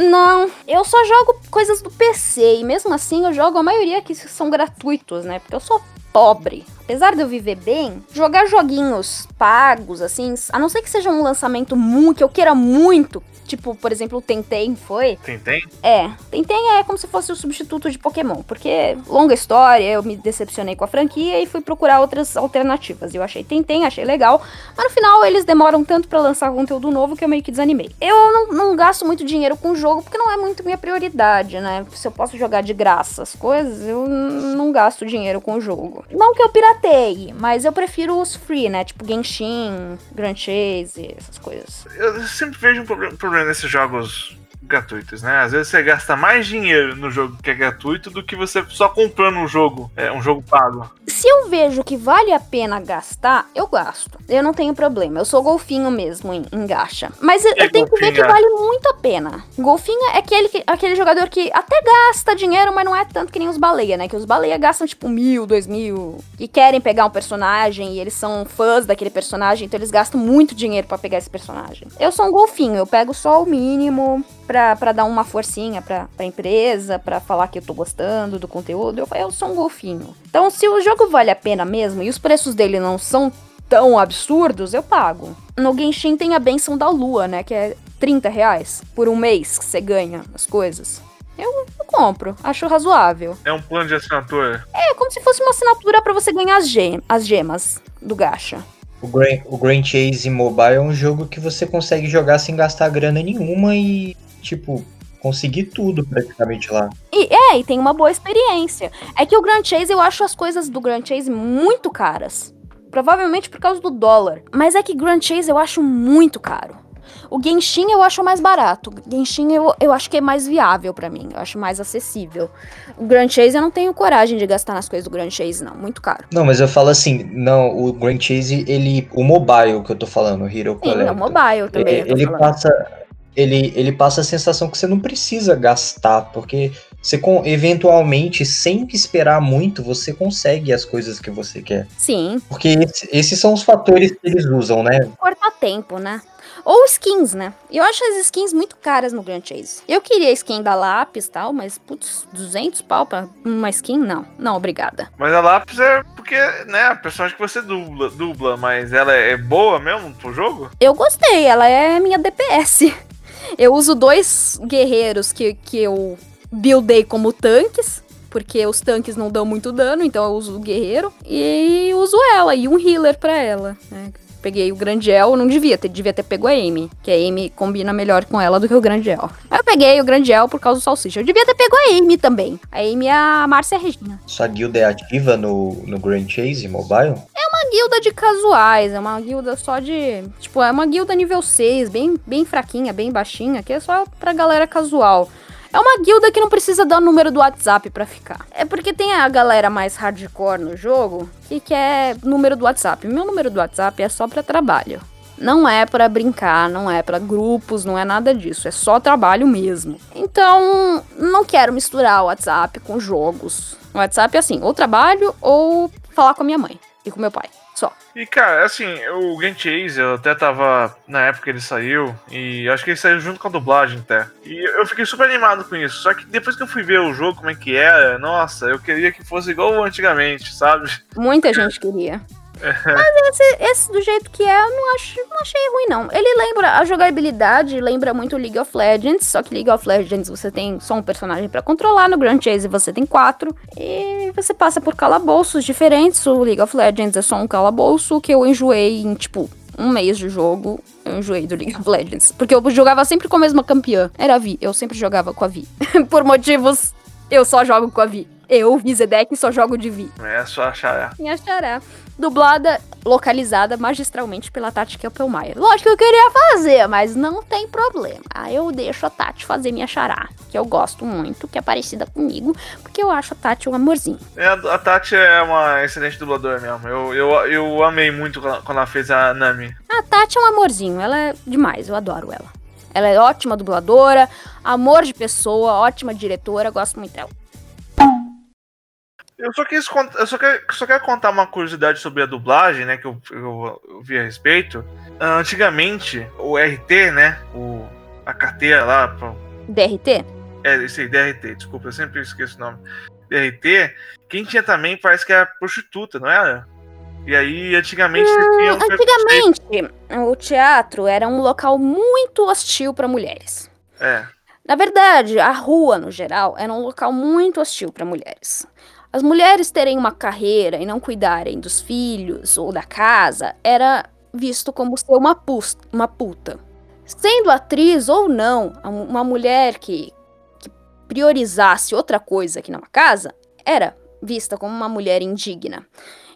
Não, eu só jogo coisas do PC e mesmo assim eu jogo a maioria que são gratuitos, né? Porque eu sou pobre. Apesar de eu viver bem, jogar joguinhos pagos, assim, a não ser que seja um lançamento muito que eu queira muito, tipo, por exemplo, o Tentem foi, tem? É, Tentem é como se fosse o substituto de Pokémon, porque, longa história, eu me decepcionei com a franquia e fui procurar outras alternativas. Eu achei Tentem, achei legal, mas no final eles demoram tanto pra lançar conteúdo novo que eu meio que desanimei. Eu não, não gasto muito dinheiro com o jogo porque não é muito minha prioridade, né? Se eu posso jogar de graça as coisas, eu não gasto dinheiro com o jogo. Não que eu pirateie, mas eu prefiro os free, né? Tipo Genshin, Grand Chase, essas coisas. Eu sempre vejo um proble- problema nesses jogos gratuitos, né? Às vezes você gasta mais dinheiro no jogo que é gratuito do que você só comprando um jogo, é, um jogo pago. Se eu vejo que vale a pena gastar, eu gasto. Eu não tenho problema. Eu sou golfinho mesmo em, em gacha. Mas eu, É eu tenho que ver que é. vale muito a pena. Golfinho é aquele, que- aquele jogador que até gasta dinheiro, mas não é tanto que nem os baleia, né? Que os baleia gastam tipo mil, dois mil. E querem pegar um personagem e eles são fãs daquele personagem, então eles gastam muito dinheiro pra pegar esse personagem. Eu sou um golfinho, eu pego só o mínimo pra, pra dar uma forcinha pra, pra empresa, pra falar que eu tô gostando do conteúdo. Eu, eu sou um golfinho. Então, se o jogo vale a pena mesmo e os preços dele não são tão absurdos, eu pago. No Genshin tem a benção da lua, né? Que é 30 reais por um mês que você ganha as coisas. Eu, eu compro, acho razoável. É um plano de assinatura. É como se fosse uma assinatura pra você ganhar as, gem as gemas do gacha. O Grand, o Grand Chase Mobile é um jogo que você consegue jogar sem gastar grana nenhuma e, tipo, conseguir tudo praticamente lá. E é, e tem uma boa experiência. É que o Grand Chase, eu acho as coisas do Grand Chase muito caras. Provavelmente por causa do dólar. Mas é que Grand Chase eu acho muito caro. O Genshin eu acho mais barato. O Genshin eu, eu acho que é mais viável pra mim. Eu acho mais acessível. O Grand Chase eu não tenho coragem de gastar nas coisas do Grand Chase, não. Muito caro. Não, mas eu falo assim, não, o Grand Chase, ele. O mobile que eu tô falando, o Hero Sim, Collector. é o mobile também. ele falando. passa. Ele, ele passa a sensação que você não precisa gastar, porque você com, eventualmente, sem esperar muito, você consegue as coisas que você quer. Sim, Porque esse- esses são os fatores que eles usam, né? cortar tempo, né? Ou skins, né? Eu acho as skins muito caras no Grand Chase. Eu queria skin da lápis e tal, mas, putz, 200 pau pra uma skin? Não. Não, obrigada. Mas a lápis é porque, né, a personagem que você dubla, dubla, mas ela é boa mesmo pro jogo? Eu gostei, ela é minha DPS. Eu uso dois guerreiros que, que eu buildei como tanques, porque os tanques não dão muito dano, então eu uso o guerreiro. E uso ela, e um healer pra ela. né? Peguei o Grandiel, não devia ter, devia ter pego a Amy, que a Amy combina melhor com ela do que o Grandiel. Aí eu peguei o Grandiel por causa do Salsicha. Eu devia ter pego a Amy também. A Amy é a Márcia Regina. Sua guilda é ativa no, no Grand Chase Mobile? uma guilda de casuais, é uma guilda só de. Tipo, é uma guilda nível 6, bem, bem fraquinha, bem baixinha, que é só pra galera casual. É uma guilda que não precisa dar o número do WhatsApp pra ficar. É porque tem a galera mais hardcore no jogo que quer número do WhatsApp. Meu número do WhatsApp é só pra trabalho. Não é pra brincar, não é pra grupos, não é nada disso. É só trabalho mesmo. Então, não quero misturar o WhatsApp com jogos. O WhatsApp é assim, ou trabalho ou falar com a minha mãe e com meu pai. Só. E, cara, assim, o Game Chase, eu até tava na época que ele saiu, e acho que ele saiu junto com a dublagem até. E eu fiquei super animado com isso. Só que depois que eu fui ver o jogo, como é que era, nossa, eu queria que fosse igual antigamente, sabe? Muita gente queria. [LAUGHS] Mas esse, esse do jeito que é, eu não, acho, não achei ruim, não. Ele lembra, a jogabilidade lembra muito League of Legends, só que League of Legends você tem só um personagem pra controlar, no Grand Chase você tem quatro, e você passa por calabouços diferentes. O League of Legends é só um calabouço que eu enjoei em, tipo, um mês de jogo, eu enjoei do League of Legends. Porque eu jogava sempre com a mesma campeã, era a Vi, eu sempre jogava com a Vi. [LAUGHS] por motivos, eu só jogo com a Vi. Eu, Vizedek, só jogo de Vi. É só achar. Minha xará. Dublada, localizada magistralmente pela Tati Kelpelmaier. Lógico que eu queria fazer, mas não tem problema. Aí eu deixo a Tati fazer minha xará, que eu gosto muito, que é parecida comigo, porque eu acho a Tati um amorzinho. É, a Tati é uma excelente dubladora mesmo. Eu, eu, eu amei muito quando ela fez a Nami. A Tati é um amorzinho, ela é demais, eu adoro ela. Ela é ótima dubladora, amor de pessoa, ótima diretora, gosto muito dela. Eu só quis cont- eu só quero, só quero contar uma curiosidade sobre a dublagem, né? Que eu, eu, eu vi a respeito. Ah, Antigamente, o RT, né? O, a carteira lá. pra- DRT? É, esse aí, DRT, desculpa, eu sempre esqueço o nome. DRT, quem tinha também parece que era prostituta, não era? E aí, antigamente, você tinha um preconceito. Antigamente, o teatro era um local muito hostil para mulheres. É. Na verdade, a rua, no geral, era um local muito hostil para mulheres. As mulheres terem uma carreira e não cuidarem dos filhos ou da casa era visto como ser uma, uma puta. Sendo atriz ou não, uma mulher que, que priorizasse outra coisa que não a casa era vista como uma mulher indigna.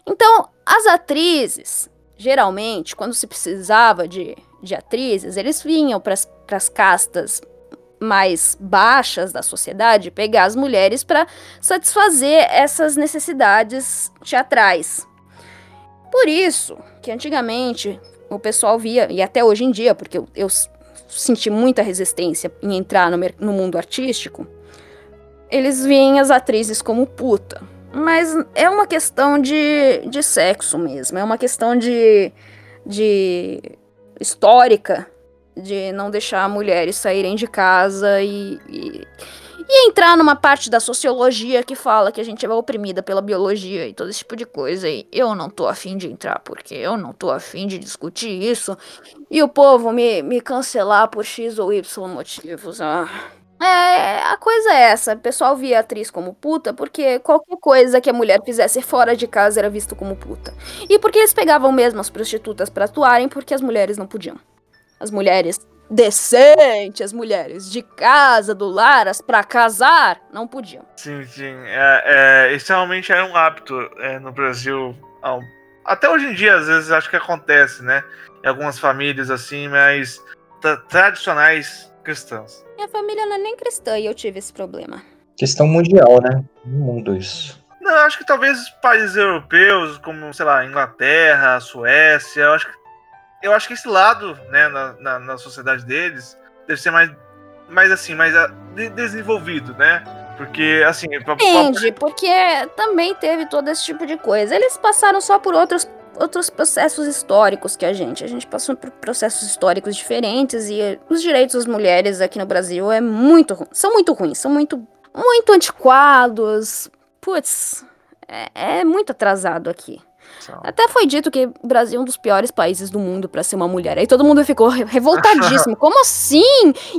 Então, as atrizes, geralmente, quando se precisava de, de atrizes, eles vinham para as castas mais baixas da sociedade pegar as mulheres para satisfazer essas necessidades teatrais. Por isso que antigamente o pessoal via, e até hoje em dia, porque eu, eu senti muita resistência em entrar no, no mundo artístico, eles veem as atrizes como puta. Mas é uma questão de, de sexo mesmo, é uma questão de, de histórica de não deixar mulheres saírem de casa e, e, e entrar numa parte da sociologia que fala que a gente é oprimida pela biologia e todo esse tipo de coisa. E eu não tô afim de entrar porque eu não tô afim de discutir isso. E o povo me, me cancelar por X ou Y motivos. Ah. É, a coisa é essa, o pessoal via a atriz como puta porque qualquer coisa que a mulher fizesse fora de casa era visto como puta. E porque eles pegavam mesmo as prostitutas pra atuarem porque as mulheres não podiam. As mulheres decentes, as mulheres de casa, do lar, as pra casar, não podiam. Sim, sim. É, é, esse realmente era um hábito é, no Brasil até hoje em dia, às vezes, acho que acontece, né? Em algumas famílias, assim, tra- tradicionais cristãs. Minha família não é nem cristã e eu tive esse problema. Questão mundial, né? No mundo isso. Não, eu acho que talvez os países europeus, como, sei lá, Inglaterra, Suécia, eu acho que, eu acho que esse lado, né, na, na, na sociedade deles, deve ser mais, mais assim, mais ah, de- desenvolvido, né? Porque, assim, pra, pra- Depende, porque também teve todo esse tipo de coisa. Eles passaram só por outros, outros processos históricos que a gente. A gente passou por processos históricos diferentes e os direitos das mulheres aqui no Brasil é muito ru- são muito ruins, são muito, muito antiquados. Putz, é, é muito atrasado aqui. Até foi dito que o Brasil é um dos piores países do mundo pra ser uma mulher. Aí todo mundo ficou re- revoltadíssimo. [LAUGHS] Como assim?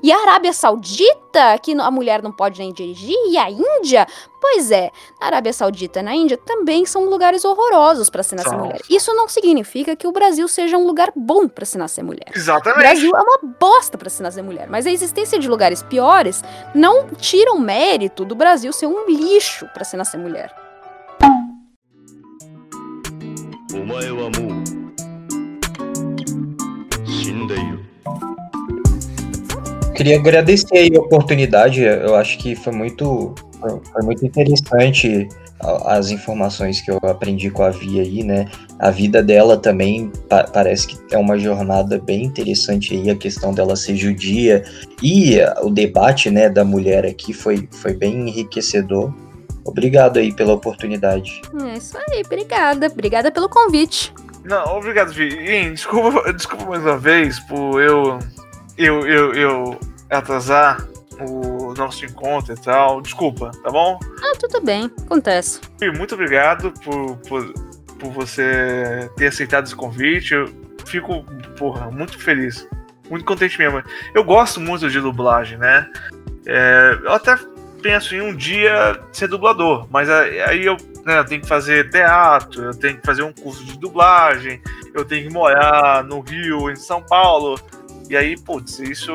E a Arábia Saudita, que a mulher não pode nem dirigir? E a Índia? Pois é, na Arábia Saudita e na Índia também são lugares horrorosos pra se nascer São. mulher. Isso não significa que o Brasil seja um lugar bom pra se nascer mulher. O Exatamente. Brasil é uma bosta pra se nascer mulher, mas a existência de lugares piores não tira o mérito do Brasil ser um lixo pra se nascer mulher. お前はもう死んでいる Queria agradecer aí a oportunidade. Eu acho que foi muito, foi muito interessante a- as informações que eu aprendi com a Via aí, né? A vida dela também pa- parece que é uma jornada bem interessante aí, a questão dela ser judia e ah, o debate, né, da mulher aqui foi, foi bem enriquecedor. Obrigado aí pela oportunidade. É isso aí, obrigada. Obrigada pelo convite. Não, obrigado, Vi. Desculpa, desculpa mais uma vez por eu, eu, eu, eu atrasar o nosso encontro e tal. Desculpa, tá bom? Ah, tudo bem, acontece. Vi, muito obrigado por, por, por você ter aceitado esse convite. Eu fico, porra, muito feliz. Muito contente mesmo. Eu gosto muito de dublagem, né? É, eu até penso em um dia ser dublador, mas aí eu, né, eu tenho que fazer teatro, eu tenho que fazer um curso de dublagem, eu tenho que morar no Rio, em São Paulo. E aí, putz, isso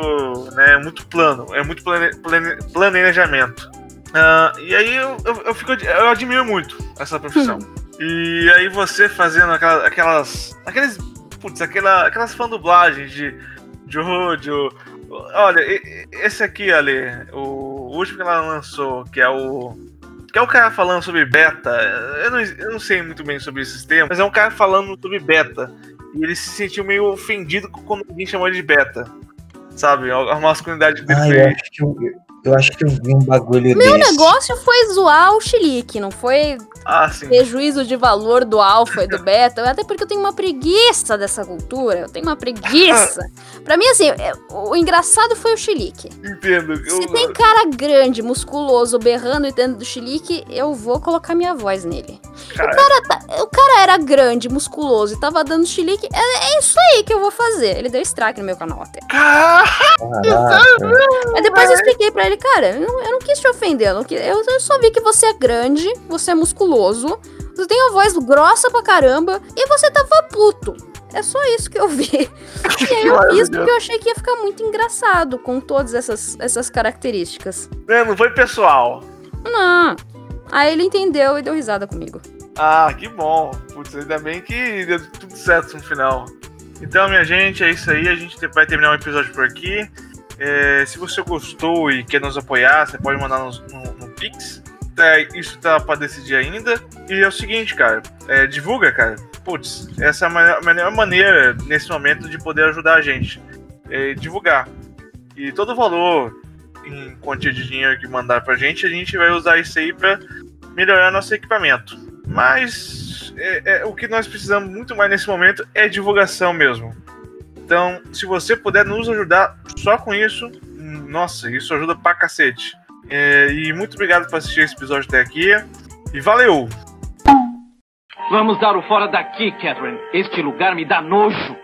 né, é muito plano, é muito plane, plane- planejamento. Ah, e aí eu, eu, eu, fico, eu admiro muito essa profissão. E aí você fazendo aquelas. aquelas aqueles. Putz, aquela, aquelas fan dublagens de Jojo. Olha, esse aqui, ali, o último que ela lançou, que é o. Que é o cara falando sobre beta. Eu não, eu não sei muito bem sobre esse sistema, mas é um cara falando sobre beta. E ele se sentiu meio ofendido quando alguém chamou ele de beta. Sabe? A masculinidade dele Ah, eu acho que eu, eu acho que eu vi um bagulho Meu desse. negócio foi zoar o chilique, não foi Ah, sim. ter juízo de valor do alfa e do beta, até porque eu tenho uma preguiça dessa cultura, eu tenho uma preguiça. [LAUGHS] Pra mim, assim, é- o engraçado foi o chilique. Entendo. Se Eu- tem cara grande, musculoso, berrando e dentro do chilique, eu vou colocar minha voz nele. cara, O cara era grande, musculoso e tava dando chilique, é, é isso aí que eu vou fazer. Ele deu strike no meu canal até. cara, Caraca. Mas depois eu expliquei pra ele, cara, eu não, eu não quis te ofender, eu, quis- eu- eu só vi que você é grande, você é musculoso, você tem uma voz grossa pra caramba e você tava puto. É só isso que eu vi. [LAUGHS] E aí eu fiz porque eu achei que ia ficar muito engraçado com todas essas, essas características. né, não foi pessoal. Não. Aí ele entendeu e deu risada comigo. Ah, que bom. Putz, ainda bem que deu tudo certo no final. Então, minha gente, é isso aí. A gente vai terminar o episódio por aqui. É, se você gostou e quer nos apoiar, você pode mandar no, no, no Pix. É, isso tá pra decidir ainda. E é o seguinte, cara. é, divulga, cara. Putz, essa é a melhor, maneira nesse momento de poder ajudar a gente. É, divulgar. E todo o valor em quantia de dinheiro que mandar pra gente, a gente vai usar isso aí pra melhorar nosso equipamento. Mas é, é, o que nós precisamos muito mais nesse momento é divulgação mesmo. Então, se você puder nos ajudar só com isso, nossa, isso ajuda pra cacete. É, e muito obrigado por assistir esse episódio até aqui. E valeu! Vamos dar o fora daqui, Catherine. Este lugar me dá nojo.